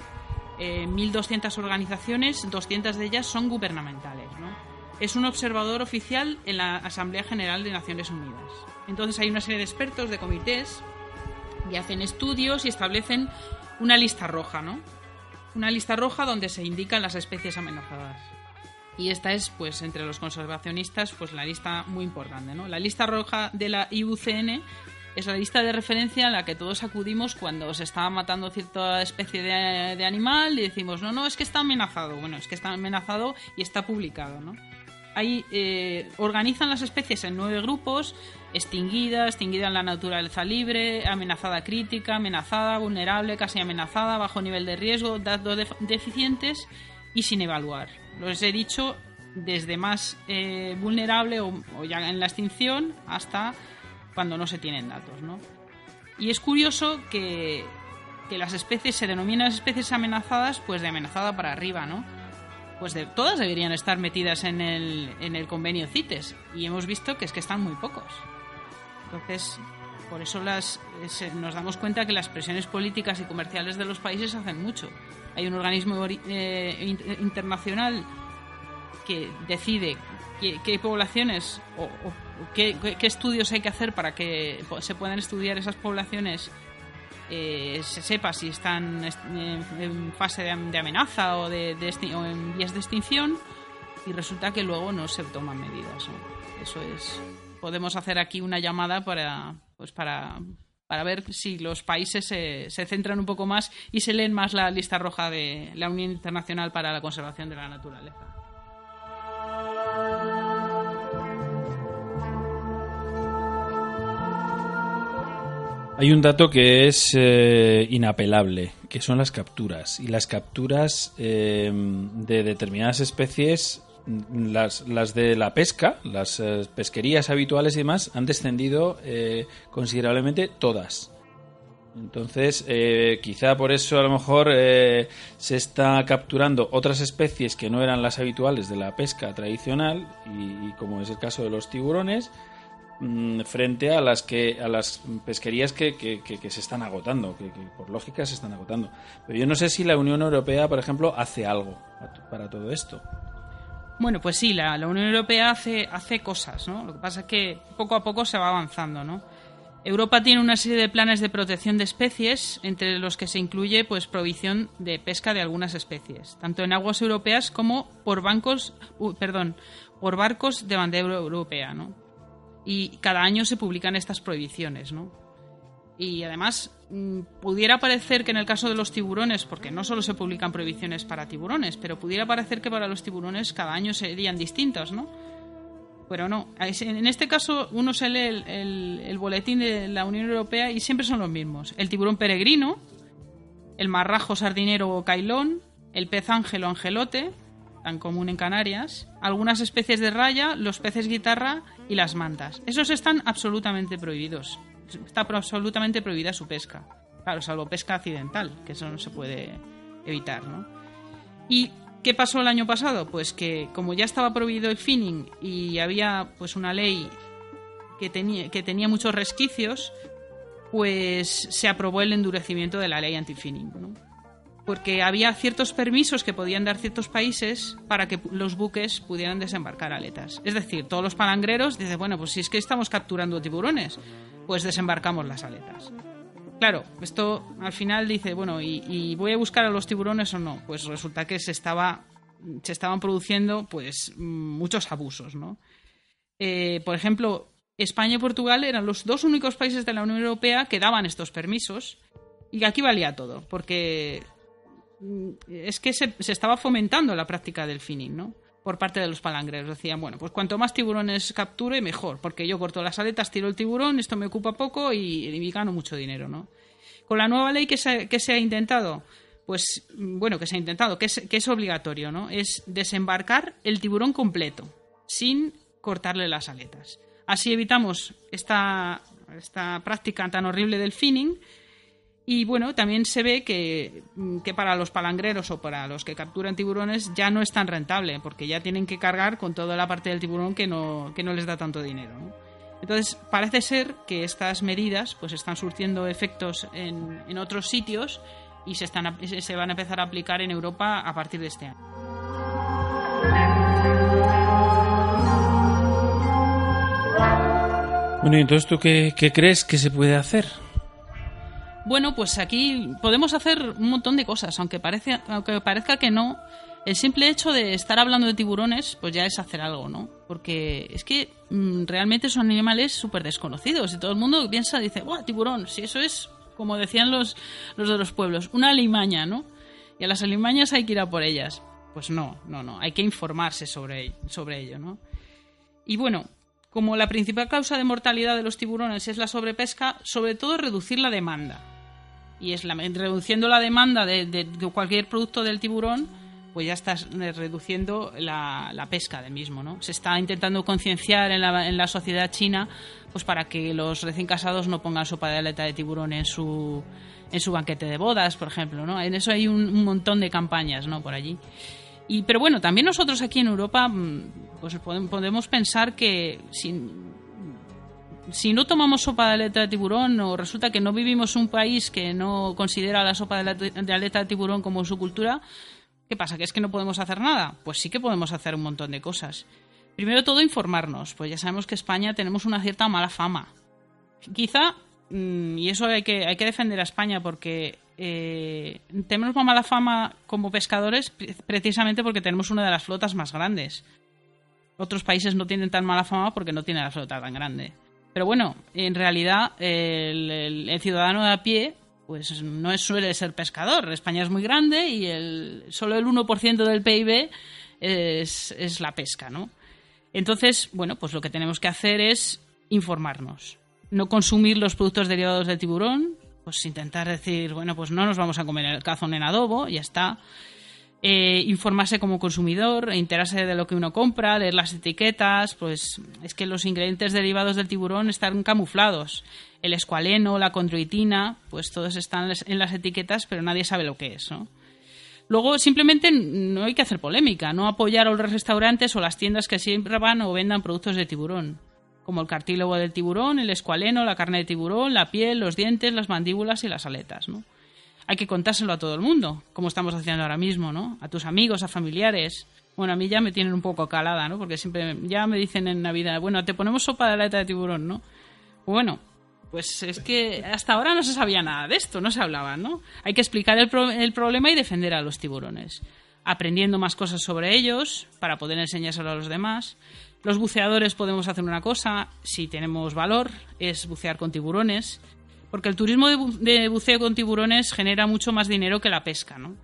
Eh, 1.200 organizaciones, 200 de ellas son gubernamentales. ¿no? Es un observador oficial en la Asamblea General de Naciones Unidas. Entonces hay una serie de expertos, de comités, y hacen estudios y establecen una lista roja, ¿no? Una lista roja donde se indican las especies amenazadas. Y esta es, pues, entre los conservacionistas, pues la lista muy importante, ¿no? La lista roja de la IUCN es la lista de referencia a la que todos acudimos cuando se está matando cierta especie de, animal y decimos, no, no, es que está amenazado. Bueno, es que está amenazado y está publicado, ¿no? Ahí eh, organizan las especies en nueve grupos, extinguida, extinguida en la naturaleza libre, amenazada crítica, amenazada, vulnerable, casi amenazada, bajo nivel de riesgo, datos def- deficientes y sin evaluar. Los he dicho desde más eh, vulnerable o ya en la extinción hasta cuando no se tienen datos, ¿no? Y es curioso que, que las especies se denominan especies amenazadas, pues de amenazada para arriba, ¿no? Pues de, todas deberían estar metidas en el, en el convenio CITES. Y hemos visto que es que están muy pocos. Entonces, por eso las, se- nos damos cuenta que las presiones políticas y comerciales de los países hacen mucho. Hay un organismo eh, in- internacional que decide qué, poblaciones o- o qué, estudios hay que hacer para que se puedan estudiar esas poblaciones eh, se sepa si están est- en fase de, am- de amenaza o, de, o en vías de extinción y resulta que luego no se toman medidas. Eso es. Podemos hacer aquí una llamada para, pues para, para ver si los países se, se centran un poco más y se leen más la lista roja de la Unión Internacional para la Conservación de la Naturaleza. Hay un dato que es eh, inapelable, que son las capturas. Y las capturas eh, de determinadas especies, mm, las, las de la pesca, las eh, pesquerías habituales y demás, han descendido considerablemente todas. Entonces, quizá por eso a lo mejor se está capturando otras especies que no eran las habituales de la pesca tradicional, y como es el caso de los tiburones, mm, frente a las que a las pesquerías que, que- que- se están agotando, que, por lógica se están agotando. Pero yo no sé si la Unión Europea, por ejemplo, hace algo para todo esto. Bueno, pues sí, la, la Unión Europea hace, hace cosas, ¿no? Lo que pasa es que poco a poco se va avanzando, ¿no? Europa tiene una serie de planes de protección de especies, entre los que se incluye pues prohibición de pesca de algunas especies, tanto en aguas europeas como por bancos, perdón, por barcos de bandera europea, ¿no? Y cada año se publican estas prohibiciones, ¿no? Y además, mm, pudiera parecer que en el caso de los tiburones, porque no solo se publican prohibiciones para tiburones, pero pudiera parecer que para los tiburones cada año serían distintas, ¿no? Pero no. En este caso, uno se lee el boletín de la Unión Europea y siempre son los mismos. El tiburón peregrino, el marrajo sardinero o cailón, el pez ángel o angelote, tan común en Canarias, algunas especies de raya, los peces guitarra y las mantas. Esos están absolutamente prohibidos. Está absolutamente prohibida su pesca. Claro, salvo pesca accidental, que eso no se puede evitar, ¿no? ¿Y qué pasó el año pasado? Pues que como ya estaba prohibido el finning y había pues una ley que tenía, que tenía muchos resquicios, pues se aprobó el endurecimiento de la ley anti-finning, ¿no? Porque había ciertos permisos que podían dar ciertos países para que los buques pudieran desembarcar aletas. Es decir, todos los palangreros dicen, bueno, pues si es que estamos capturando tiburones, pues desembarcamos las aletas. Claro, esto al final dice, bueno, ¿y, voy a buscar a los tiburones o no? Pues resulta que se estaba se estaban produciendo pues muchos abusos, ¿no? Eh, por ejemplo, España y Portugal eran los dos únicos países de la Unión Europea que daban estos permisos y aquí valía todo, porque es que se, estaba fomentando la práctica del finning, ¿no? por parte de los palangreros. Decían, bueno, pues cuanto más tiburones capture, mejor, porque yo corto las aletas, tiro el tiburón, esto me ocupa poco y, y gano mucho dinero, ¿no? Con la nueva ley que se, ha intentado, pues bueno, que se ha intentado, que es, que es obligatorio, ¿no? Es desembarcar el tiburón completo, sin cortarle las aletas. Así evitamos esta, esta práctica tan horrible del finning y bueno, también se ve que, que, para los palangreros o para los que capturan tiburones ya no es tan rentable, porque ya tienen que cargar con toda la parte del tiburón que no, que no les da tanto dinero. Entonces, parece ser que estas medidas pues están surtiendo efectos en, en otros sitios y se, están, se van a empezar a aplicar en Europa a partir de este año. Bueno, y entonces tú qué, qué crees que se puede hacer? Bueno, pues aquí podemos hacer un montón de cosas, aunque, parece, aunque parezca que no. El simple hecho de estar hablando de tiburones, pues ya es hacer algo, ¿no? Porque es que mmm, realmente son animales súper desconocidos y todo el mundo piensa, dice, ¡guau, tiburón! Si eso es, como decían los, los de los pueblos, una alimaña, ¿no? Y a las alimañas hay que ir a por ellas. Pues no, no, no, hay que informarse sobre, sobre ello, ¿no? Y bueno, como la principal causa de mortalidad de los tiburones es la sobrepesca, sobre todo reducir la demanda. Y es la, reduciendo la demanda de, cualquier producto del tiburón, pues ya estás reduciendo la, la, pesca del mismo, ¿no? Se está intentando concienciar en la, en la, sociedad china, pues para que los recién casados no pongan sopa de aleta de tiburón en su, en su banquete de bodas, por ejemplo, ¿no? En eso hay un, un montón de campañas, ¿no? Por allí. Y, pero bueno, también nosotros aquí en Europa, pues podemos pensar que si, si no tomamos sopa de aleta de tiburón o resulta que no vivimos un país que no considera la sopa de aleta de tiburón como su cultura, ¿Qué pasa? ¿Que es que no podemos hacer nada? Pues sí que podemos hacer un montón de cosas. Primero todo, informarnos. Pues ya sabemos que España tenemos una cierta mala fama. Quizá, y eso hay que, hay que defender a España porque eh, tenemos una mala fama como pescadores precisamente porque tenemos una de las flotas más grandes. Otros países no tienen tan mala fama porque no tienen la flota tan grande. Pero bueno, en realidad el, ciudadano de a pie pues no suele ser pescador. España es muy grande y el, solo el 1% del PIB es, es, la pesca, ¿no? Entonces, bueno, pues lo que tenemos que hacer es informarnos. No consumir los productos derivados del tiburón, pues intentar decir, bueno, pues no nos vamos a comer el cazón en adobo, ya está. Eh, informarse como consumidor, enterarse de lo que uno compra, leer las etiquetas, pues es que los ingredientes derivados del tiburón están camuflados el escualeno, la condroitina, pues todos están en las etiquetas, pero nadie sabe lo que es, ¿no? Luego, simplemente no hay que hacer polémica, no apoyar a los restaurantes o las tiendas que siempre van o vendan productos de tiburón, como el cartílago del tiburón, el escualeno, la carne de tiburón, la piel, los dientes, las mandíbulas y las aletas, ¿no? Hay que contárselo a todo el mundo, como estamos haciendo ahora mismo, ¿no? A tus amigos, a familiares. Bueno, a mí ya me tienen un poco calada, ¿no? Porque siempre ya me dicen en Navidad, bueno, te ponemos sopa de aleta de tiburón, ¿no? Bueno, pues es que hasta ahora no se sabía nada de esto, no se hablaba, ¿no? Hay que explicar el, el, problema y defender a los tiburones, aprendiendo más cosas sobre ellos para poder enseñárselo a los demás. Los buceadores podemos hacer una cosa, si tenemos valor, es bucear con tiburones, porque el turismo de, bu de buceo con tiburones genera mucho más dinero que la pesca, ¿no?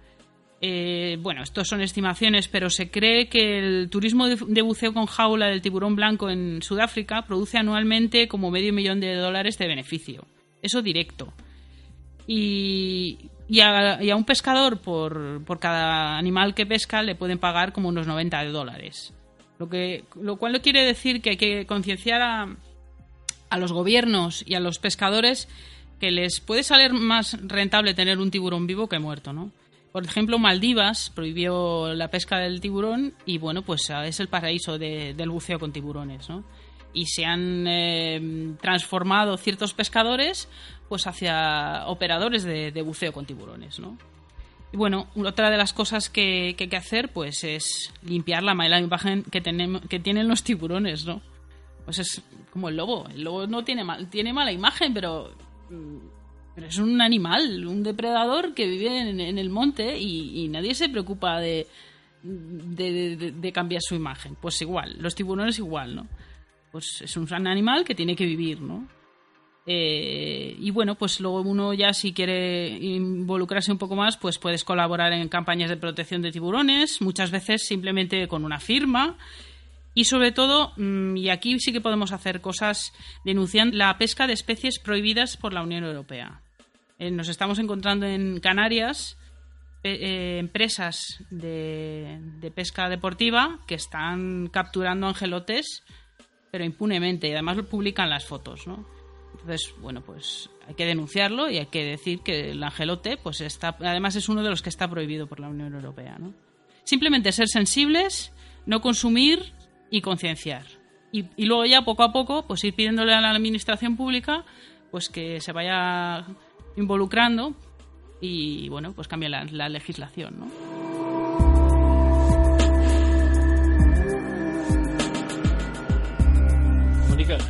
Eh, bueno, estos son estimaciones, pero se cree que el turismo de, buceo con jaula del tiburón blanco en Sudáfrica produce anualmente como medio millón de dólares de beneficio. Eso directo. Y, y, a, y a, un pescador por, por, cada animal que pesca le pueden pagar como unos 90 dólares. Lo, que, lo cual no quiere decir que hay que concienciar a, los gobiernos y a los pescadores que les puede salir más rentable tener un tiburón vivo que muerto, ¿no? Por ejemplo, Maldivas prohibió la pesca del tiburón y bueno, pues ah, es el paraíso de, del buceo con tiburones, ¿no? Y se han eh, transformado ciertos pescadores pues hacia operadores de, de, buceo con tiburones, ¿no? Y bueno, otra de las cosas que, hay que hacer pues es limpiar la mala imagen que, tienen los tiburones, ¿no? Pues es como el lobo. El lobo no tiene, mal, tiene mala imagen, pero pero es un animal, un depredador que vive en, el monte y, nadie se preocupa de, de, cambiar su imagen. Pues igual, los tiburones igual, ¿no? Pues es un animal que tiene que vivir, ¿no? Eh, y bueno, pues luego uno ya si quiere involucrarse un poco más, pues puedes colaborar en campañas de protección de tiburones, muchas veces simplemente con una firma. Y sobre todo, mm, y aquí sí que podemos hacer cosas denunciando la pesca de especies prohibidas por la Unión Europea. Eh, nos estamos encontrando en Canarias eh, empresas de, de, pesca deportiva que están capturando angelotes, pero impunemente, y además publican las fotos, ¿no? Entonces, bueno, pues hay que denunciarlo y hay que decir que el angelote, pues está, además es uno de los que está prohibido por la Unión Europea, ¿no? Simplemente ser sensibles, no consumir y concienciar. Y, luego ya poco a poco, pues ir pidiéndole a la administración pública, pues que se vaya involucrando y, bueno, pues cambia la, la legislación, ¿no?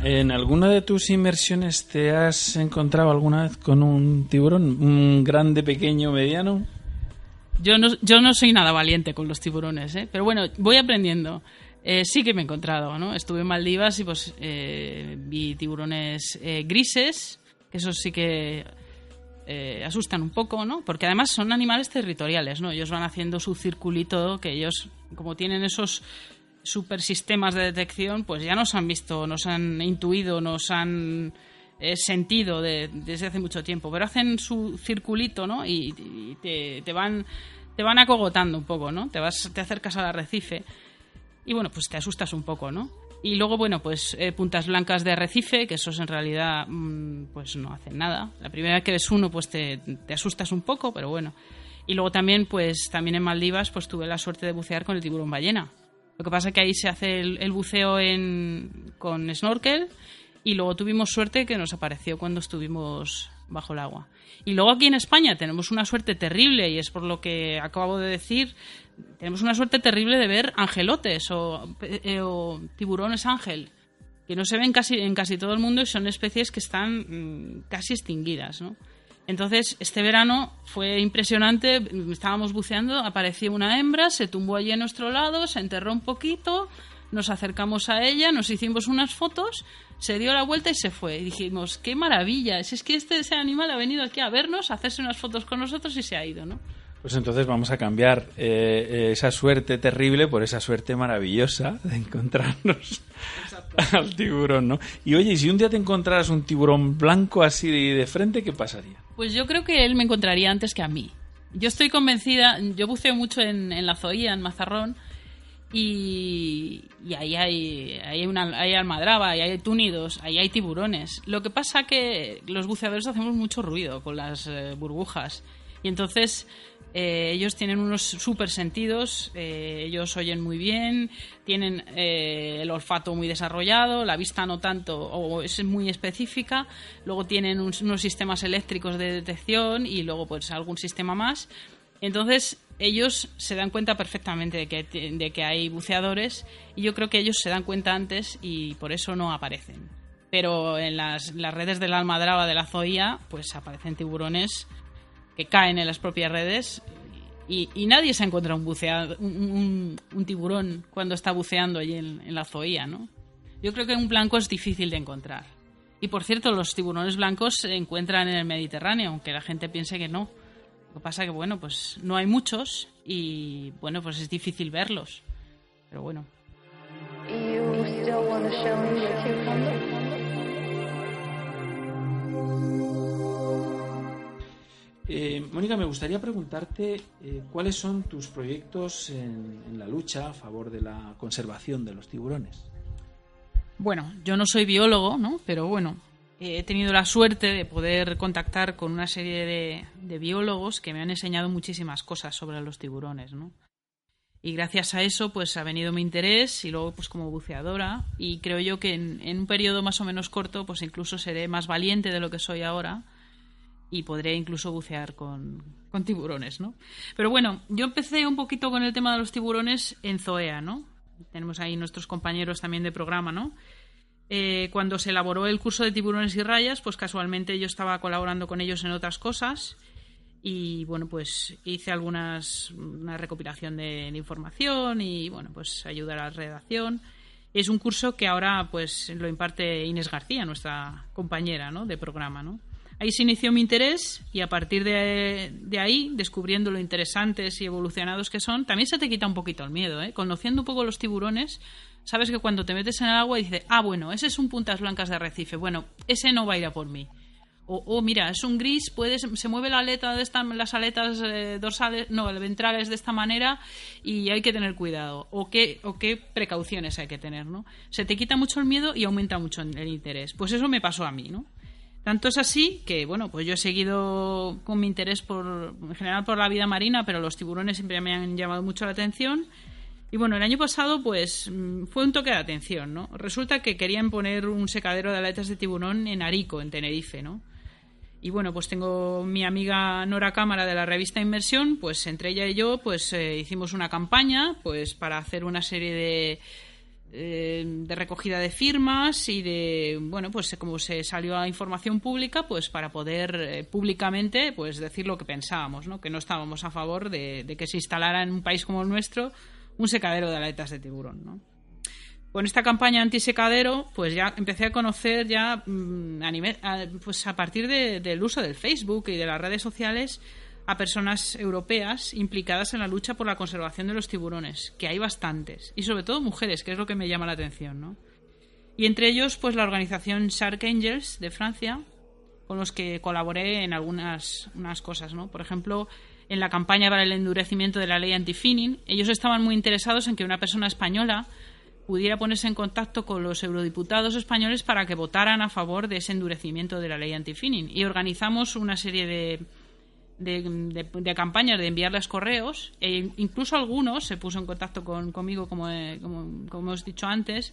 ¿En alguna de tus inmersiones te has encontrado alguna vez con un tiburón? ¿Un grande, pequeño, mediano? Yo no, yo no soy nada valiente con los tiburones, ¿eh? pero bueno, voy aprendiendo. Eh, sí que me he encontrado, ¿no? Estuve en Maldivas y pues eh, vi tiburones eh, grises, que esos sí que asustan un poco, ¿no? Porque además son animales territoriales, ¿no? Ellos van haciendo su circulito, que ellos, como tienen esos super sistemas de detección, pues ya nos han visto, nos han intuido, nos han eh, sentido de, desde hace mucho tiempo. Pero hacen su circulito, ¿no? Y, y te, te, van te van acogotando un poco, ¿no? Te vas, te acercas al arrecife y bueno, pues te asustas un poco, ¿no? Y luego, bueno, pues eh, puntas blancas de arrecife, que esos en realidad mmm, pues no hacen nada. La primera vez que ves uno, pues te, te, asustas un poco, pero bueno. Y luego también, pues también en Maldivas, pues tuve la suerte de bucear con el tiburón ballena. Lo que pasa es que ahí se hace el, buceo en, con snorkel y luego tuvimos suerte que nos apareció cuando estuvimos bajo el agua. Y luego aquí en España tenemos una suerte terrible y es por lo que acabo de decir, tenemos una suerte terrible de ver angelotes o, eh, o tiburones ángel que no se ven casi en casi todo el mundo y son especies que están mmm, casi extinguidas, ¿no? Entonces, este verano fue impresionante, estábamos buceando, apareció una hembra, se tumbó allí a nuestro lado, se enterró un poquito, nos acercamos a ella, nos hicimos unas fotos, se dio la vuelta y se fue. Y dijimos, qué maravilla, si es que este ese animal ha venido aquí a vernos, a hacerse unas fotos con nosotros y se ha ido, ¿no? Pues entonces vamos a cambiar eh, esa suerte terrible por esa suerte maravillosa de encontrarnos. al tiburón, ¿no? Y oye, si un día te encontraras un tiburón blanco así de, de frente, ¿qué pasaría? Pues yo creo que él me encontraría antes que a mí. Yo estoy convencida, yo buceo mucho en, la Zoía, en Mazarrón, y, y, ahí hay, hay, una, hay almadraba, ahí hay túnidos, ahí hay tiburones. Lo que pasa que los buceadores hacemos mucho ruido con las eh, burbujas. Y entonces eh, ellos tienen unos super sentidos, eh, ellos oyen muy bien, tienen eh, el olfato muy desarrollado, la vista no tanto, o es muy específica, luego tienen un, unos sistemas eléctricos de detección y luego pues algún sistema más. Entonces ellos se dan cuenta perfectamente de que, de que hay buceadores y yo creo que ellos se dan cuenta antes y por eso no aparecen. Pero en las, las redes de la almadraba de la zoía pues aparecen tiburones que caen en las propias redes y, nadie se encuentra un, buceado, un, un, tiburón cuando está buceando allí en, en, la zoía, ¿no? Yo creo que un blanco es difícil de encontrar. Y por cierto, los tiburones blancos se encuentran en el Mediterráneo, aunque la gente piense que no. Lo que pasa que, bueno, pues no hay muchos y, bueno, pues es difícil verlos. Pero bueno. Eh, Mónica, me gustaría preguntarte eh, cuáles son tus proyectos en, la lucha a favor de la conservación de los tiburones. Bueno, yo no soy biólogo, ¿no? Pero bueno, he tenido la suerte de poder contactar con una serie de, de, biólogos que me han enseñado muchísimas cosas sobre los tiburones, ¿no? Y gracias a eso, pues ha venido mi interés y luego, pues como buceadora. Y creo yo que en, en un periodo más o menos corto, pues incluso seré más valiente de lo que soy ahora y podré incluso bucear con, con, tiburones, ¿no? Pero bueno, yo empecé un poquito con el tema de los tiburones en Zoea, ¿no? Tenemos ahí nuestros compañeros también de programa, ¿no? Eh, cuando se elaboró el curso de tiburones y rayas, pues casualmente yo estaba colaborando con ellos en otras cosas y bueno, pues hice algunas una recopilación de, de información y bueno, pues ayudar a la redacción Es un curso que ahora pues lo imparte Inés García, nuestra compañera ¿no? de programa. ¿no? Ahí se inició mi interés y a partir de, ahí, descubriendo lo interesantes y evolucionados que son, también se te quita un poquito el miedo. ¿eh? Conociendo un poco los tiburones, sabes que cuando te metes en el agua y dices, ah, bueno, ese es un puntas blancas de arrecife, bueno, ese no va a ir a por mí. O, oh, mira, es un gris, puede, se mueve la aleta de esta, las aletas eh, dorsales, no, ventrales de esta manera y hay que tener cuidado. O qué, o qué precauciones hay que tener, ¿no? Se te quita mucho el miedo y aumenta mucho el interés. Pues eso me pasó a mí, ¿no? Tanto es así que, bueno, pues yo he seguido con mi interés por, en general por la vida marina, pero los tiburones siempre me han llamado mucho la atención. Y bueno, el año pasado, pues mm, fue un toque de atención, ¿no? Resulta que querían poner un secadero de aletas de tiburón en Arico, en Tenerife, ¿no? Y bueno, pues tengo mi amiga Nora Cámara de la revista Inmersión, pues entre ella y yo pues eh, hicimos una campaña pues para hacer una serie de, de recogida de firmas y de bueno pues como se salió a información pública pues para poder eh, públicamente pues decir lo que pensábamos no que no estábamos a favor de, de, que se instalara en un país como el nuestro un secadero de aletas de tiburón no con esta campaña antisecadero, pues ya empecé a conocer ya mm, a, nivel, pues a partir del uso del Facebook y de las redes sociales a personas europeas implicadas en la lucha por la conservación de los tiburones, que hay bastantes, y sobre todo mujeres, que es lo que me llama la atención, ¿no? Y entre ellos, pues la organización Shark Angels de Francia, con los que colaboré en algunas unas cosas, ¿no? Por ejemplo, en la campaña para el endurecimiento de la ley anti-finning, ellos estaban muy interesados en que una persona española pudiera ponerse en contacto con los eurodiputados españoles para que votaran a favor de ese endurecimiento de la ley anti-finning. Y organizamos una serie de, de, campañas de enviarles correos e incluso algunos se puso en contacto con, conmigo, como, como, como hemos dicho antes,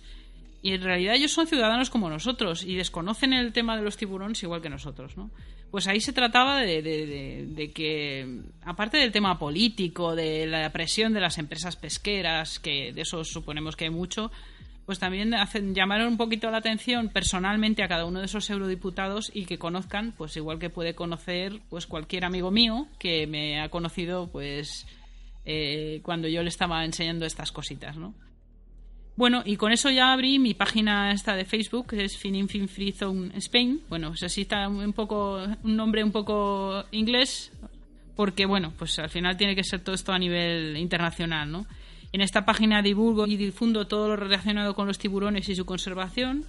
y en realidad ellos son ciudadanos como nosotros y desconocen el tema de los tiburones igual que nosotros, ¿no? Pues ahí se trataba de, de, que, aparte del tema político, de la presión de las empresas pesqueras, que de eso suponemos que hay mucho, pues también hacen, llamar un poquito la atención personalmente a cada uno de esos eurodiputados y que conozcan, pues igual que puede conocer pues cualquier amigo mío que me ha conocido pues eh, cuando yo le estaba enseñando estas cositas, ¿no? Bueno, y con eso ya abrí mi página esta de Facebook, que es Fin Free Zone Spain. Bueno, se está un poco un nombre un poco inglés, porque bueno, pues al final tiene que ser todo esto a nivel internacional, ¿no? En esta página divulgo y difundo todo lo relacionado con los tiburones y su conservación.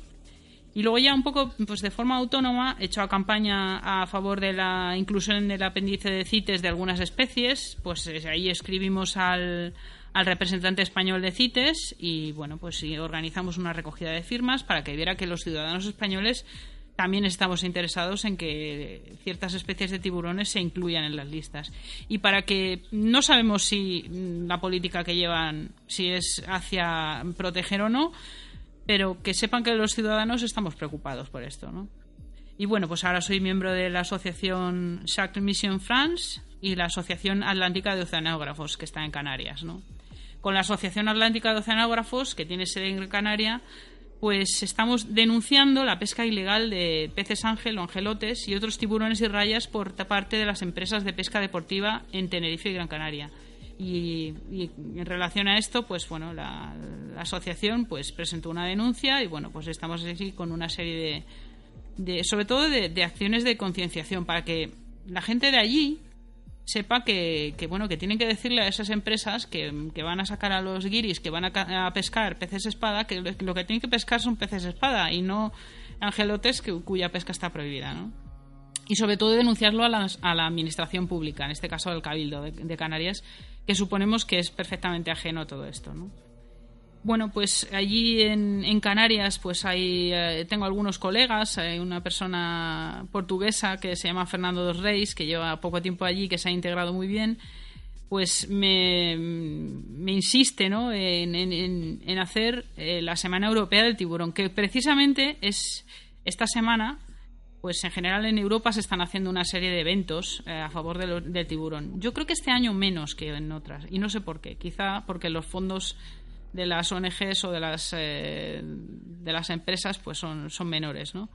Y luego ya un poco, pues de forma autónoma, he hecho a campaña a favor de la inclusión en el apéndice de CITES de algunas especies. Pues eh, ahí escribimos al, al representante español de CITES y bueno, pues organizamos una recogida de firmas para que viera que los ciudadanos españoles también estamos interesados en que ciertas especies de tiburones se incluyan en las listas. Y para que no sabemos si la política que llevan, si es hacia proteger o no, pero que sepan que los ciudadanos estamos preocupados por esto, ¿no? Y bueno, pues ahora soy miembro de la asociación Shark Mission France y la Asociación Atlántica de Oceanógrafos, que está en Canarias, ¿no? con la Asociación Atlántica de Oceanógrafos, que tiene sede en Canaria, pues estamos denunciando la pesca ilegal de peces ángel angelotes y otros tiburones y rayas por parte de las empresas de pesca deportiva en Tenerife y Gran Canaria. Y, en relación a esto, pues bueno, la, asociación pues presentó una denuncia y bueno, pues estamos así con una serie de, sobre todo de, de acciones de concienciación para que la gente de allí sepa que, bueno que tienen que decirle a esas empresas que, van a sacar a los guiris que van a, pescar peces espada que lo que tienen que pescar son peces espada y no angelotes que, cuya pesca está prohibida ¿no? y sobre todo denunciarlo a, a la administración pública en este caso al cabildo de, de Canarias que suponemos que es perfectamente ajeno a todo esto ¿no? Bueno, pues allí en, Canarias pues hay, eh, tengo algunos colegas, hay una persona portuguesa que se llama Fernando dos Reis, que lleva poco tiempo allí, que se ha integrado muy bien, pues me, insiste ¿no? en, hacer eh, la Semana Europea del Tiburón, que precisamente es esta semana, pues en general en Europa se están haciendo una serie de eventos eh, a favor del tiburón. Yo creo que este año menos que en otras, y no sé por qué, quizá porque los fondos de las ONGs o de las, eh, de las empresas pues son, son menores, ¿no?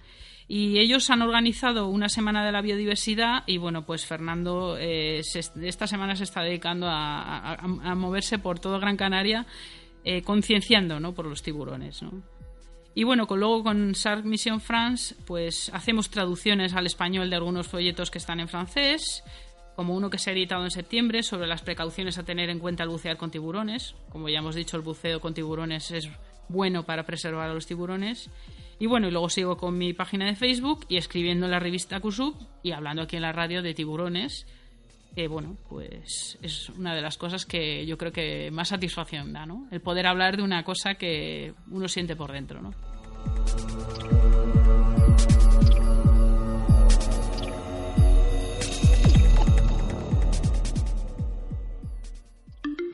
Y ellos han organizado una semana de la biodiversidad y bueno, pues Fernando eh, esta semana se está dedicando a, a, moverse por todo Gran Canaria eh, concienciando ¿no? por los tiburones. ¿no? Y bueno, con, luego con Shark Mission France, pues hacemos traducciones al español de algunos folletos que están en francés, como uno que se ha editado en septiembre sobre las precauciones a tener en cuenta al bucear con tiburones. Como ya hemos dicho, el buceo con tiburones es bueno para preservar a los tiburones. Y bueno, y luego sigo con mi página de Facebook y escribiendo en la revista Kusub y hablando aquí en la radio de tiburones, que bueno, pues es una de las cosas que yo creo que más satisfacción da, ¿no? El poder hablar de una cosa que uno siente por dentro, ¿no?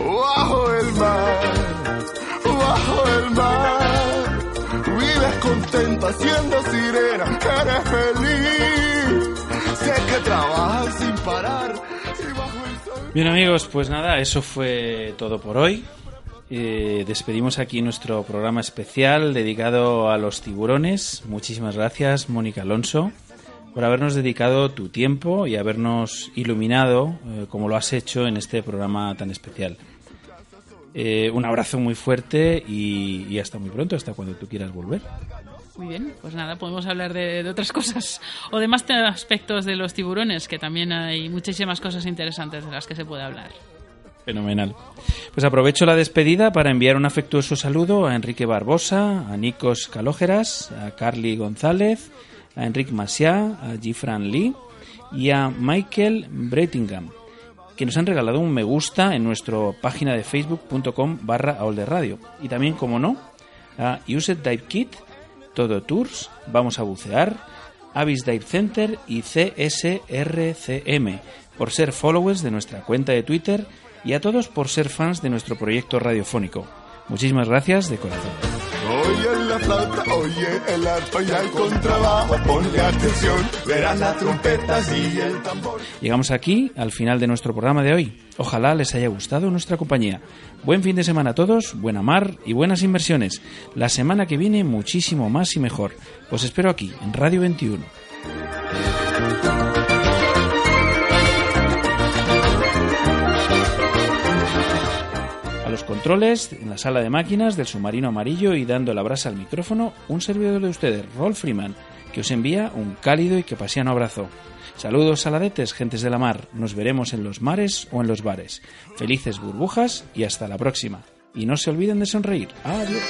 Bajo el mar, bajo el mar. Vives contenta siendo sirena, eres feliz. Sé que trabajas sin parar. Bien amigos, pues nada, eso fue todo por hoy. Eh, despedimos aquí nuestro programa especial dedicado a los tiburones. Muchísimas gracias, Mónica Alonso, por habernos dedicado tu tiempo y habernos iluminado eh, como lo has hecho en este programa tan especial. Eh, un abrazo muy fuerte y, y hasta muy pronto, hasta cuando tú quieras volver. Muy bien, pues nada, podemos hablar de, de otras cosas o de más aspectos de los tiburones, que también hay muchísimas cosas interesantes de las que se puede hablar. Fenomenal. Pues aprovecho la despedida para enviar un afectuoso saludo a Enrique Barbosa, a Nikos Calógeras, a Carly González, a Enrique Maciá, a Gifran Lee y a Michael Brettingham, que nos han regalado un me gusta en nuestra página de facebook.com barra radio. Y también, como no, a Used Dive Kit, Todo Tours, Vamos a Bucear, Avis Dive Center y CSRCM, por ser followers de nuestra cuenta de Twitter y a todos por ser fans de nuestro proyecto radiofónico. Muchísimas gracias de corazón. Oye la oye el y contrabajo, atención, y el tambor. Llegamos aquí al final de nuestro programa de hoy. Ojalá les haya gustado nuestra compañía. Buen fin de semana a todos, buena mar y buenas inversiones. La semana que viene muchísimo más y mejor. Os espero aquí, en Radio 21. Los controles, en la sala de máquinas del submarino amarillo y dando la brasa al micrófono, un servidor de ustedes, Rolf Freeman, que os envía un cálido y que abrazo. Saludos saladetes, gentes de la mar. Nos veremos en los mares o en los bares. Felices burbujas y hasta la próxima. Y no se olviden de sonreír. Adiós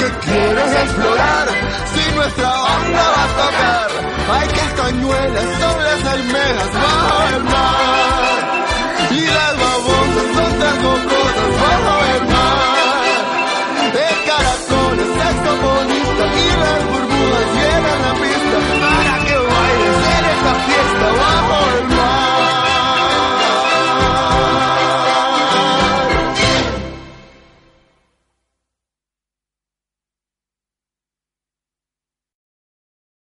que quieres explorar. Si nuestra banda va a tocar, hay castañuelas sobre las almejas bajo el mar. Y las babosas son tan cocosas bajo el mar. El caracol es sexo bonito y las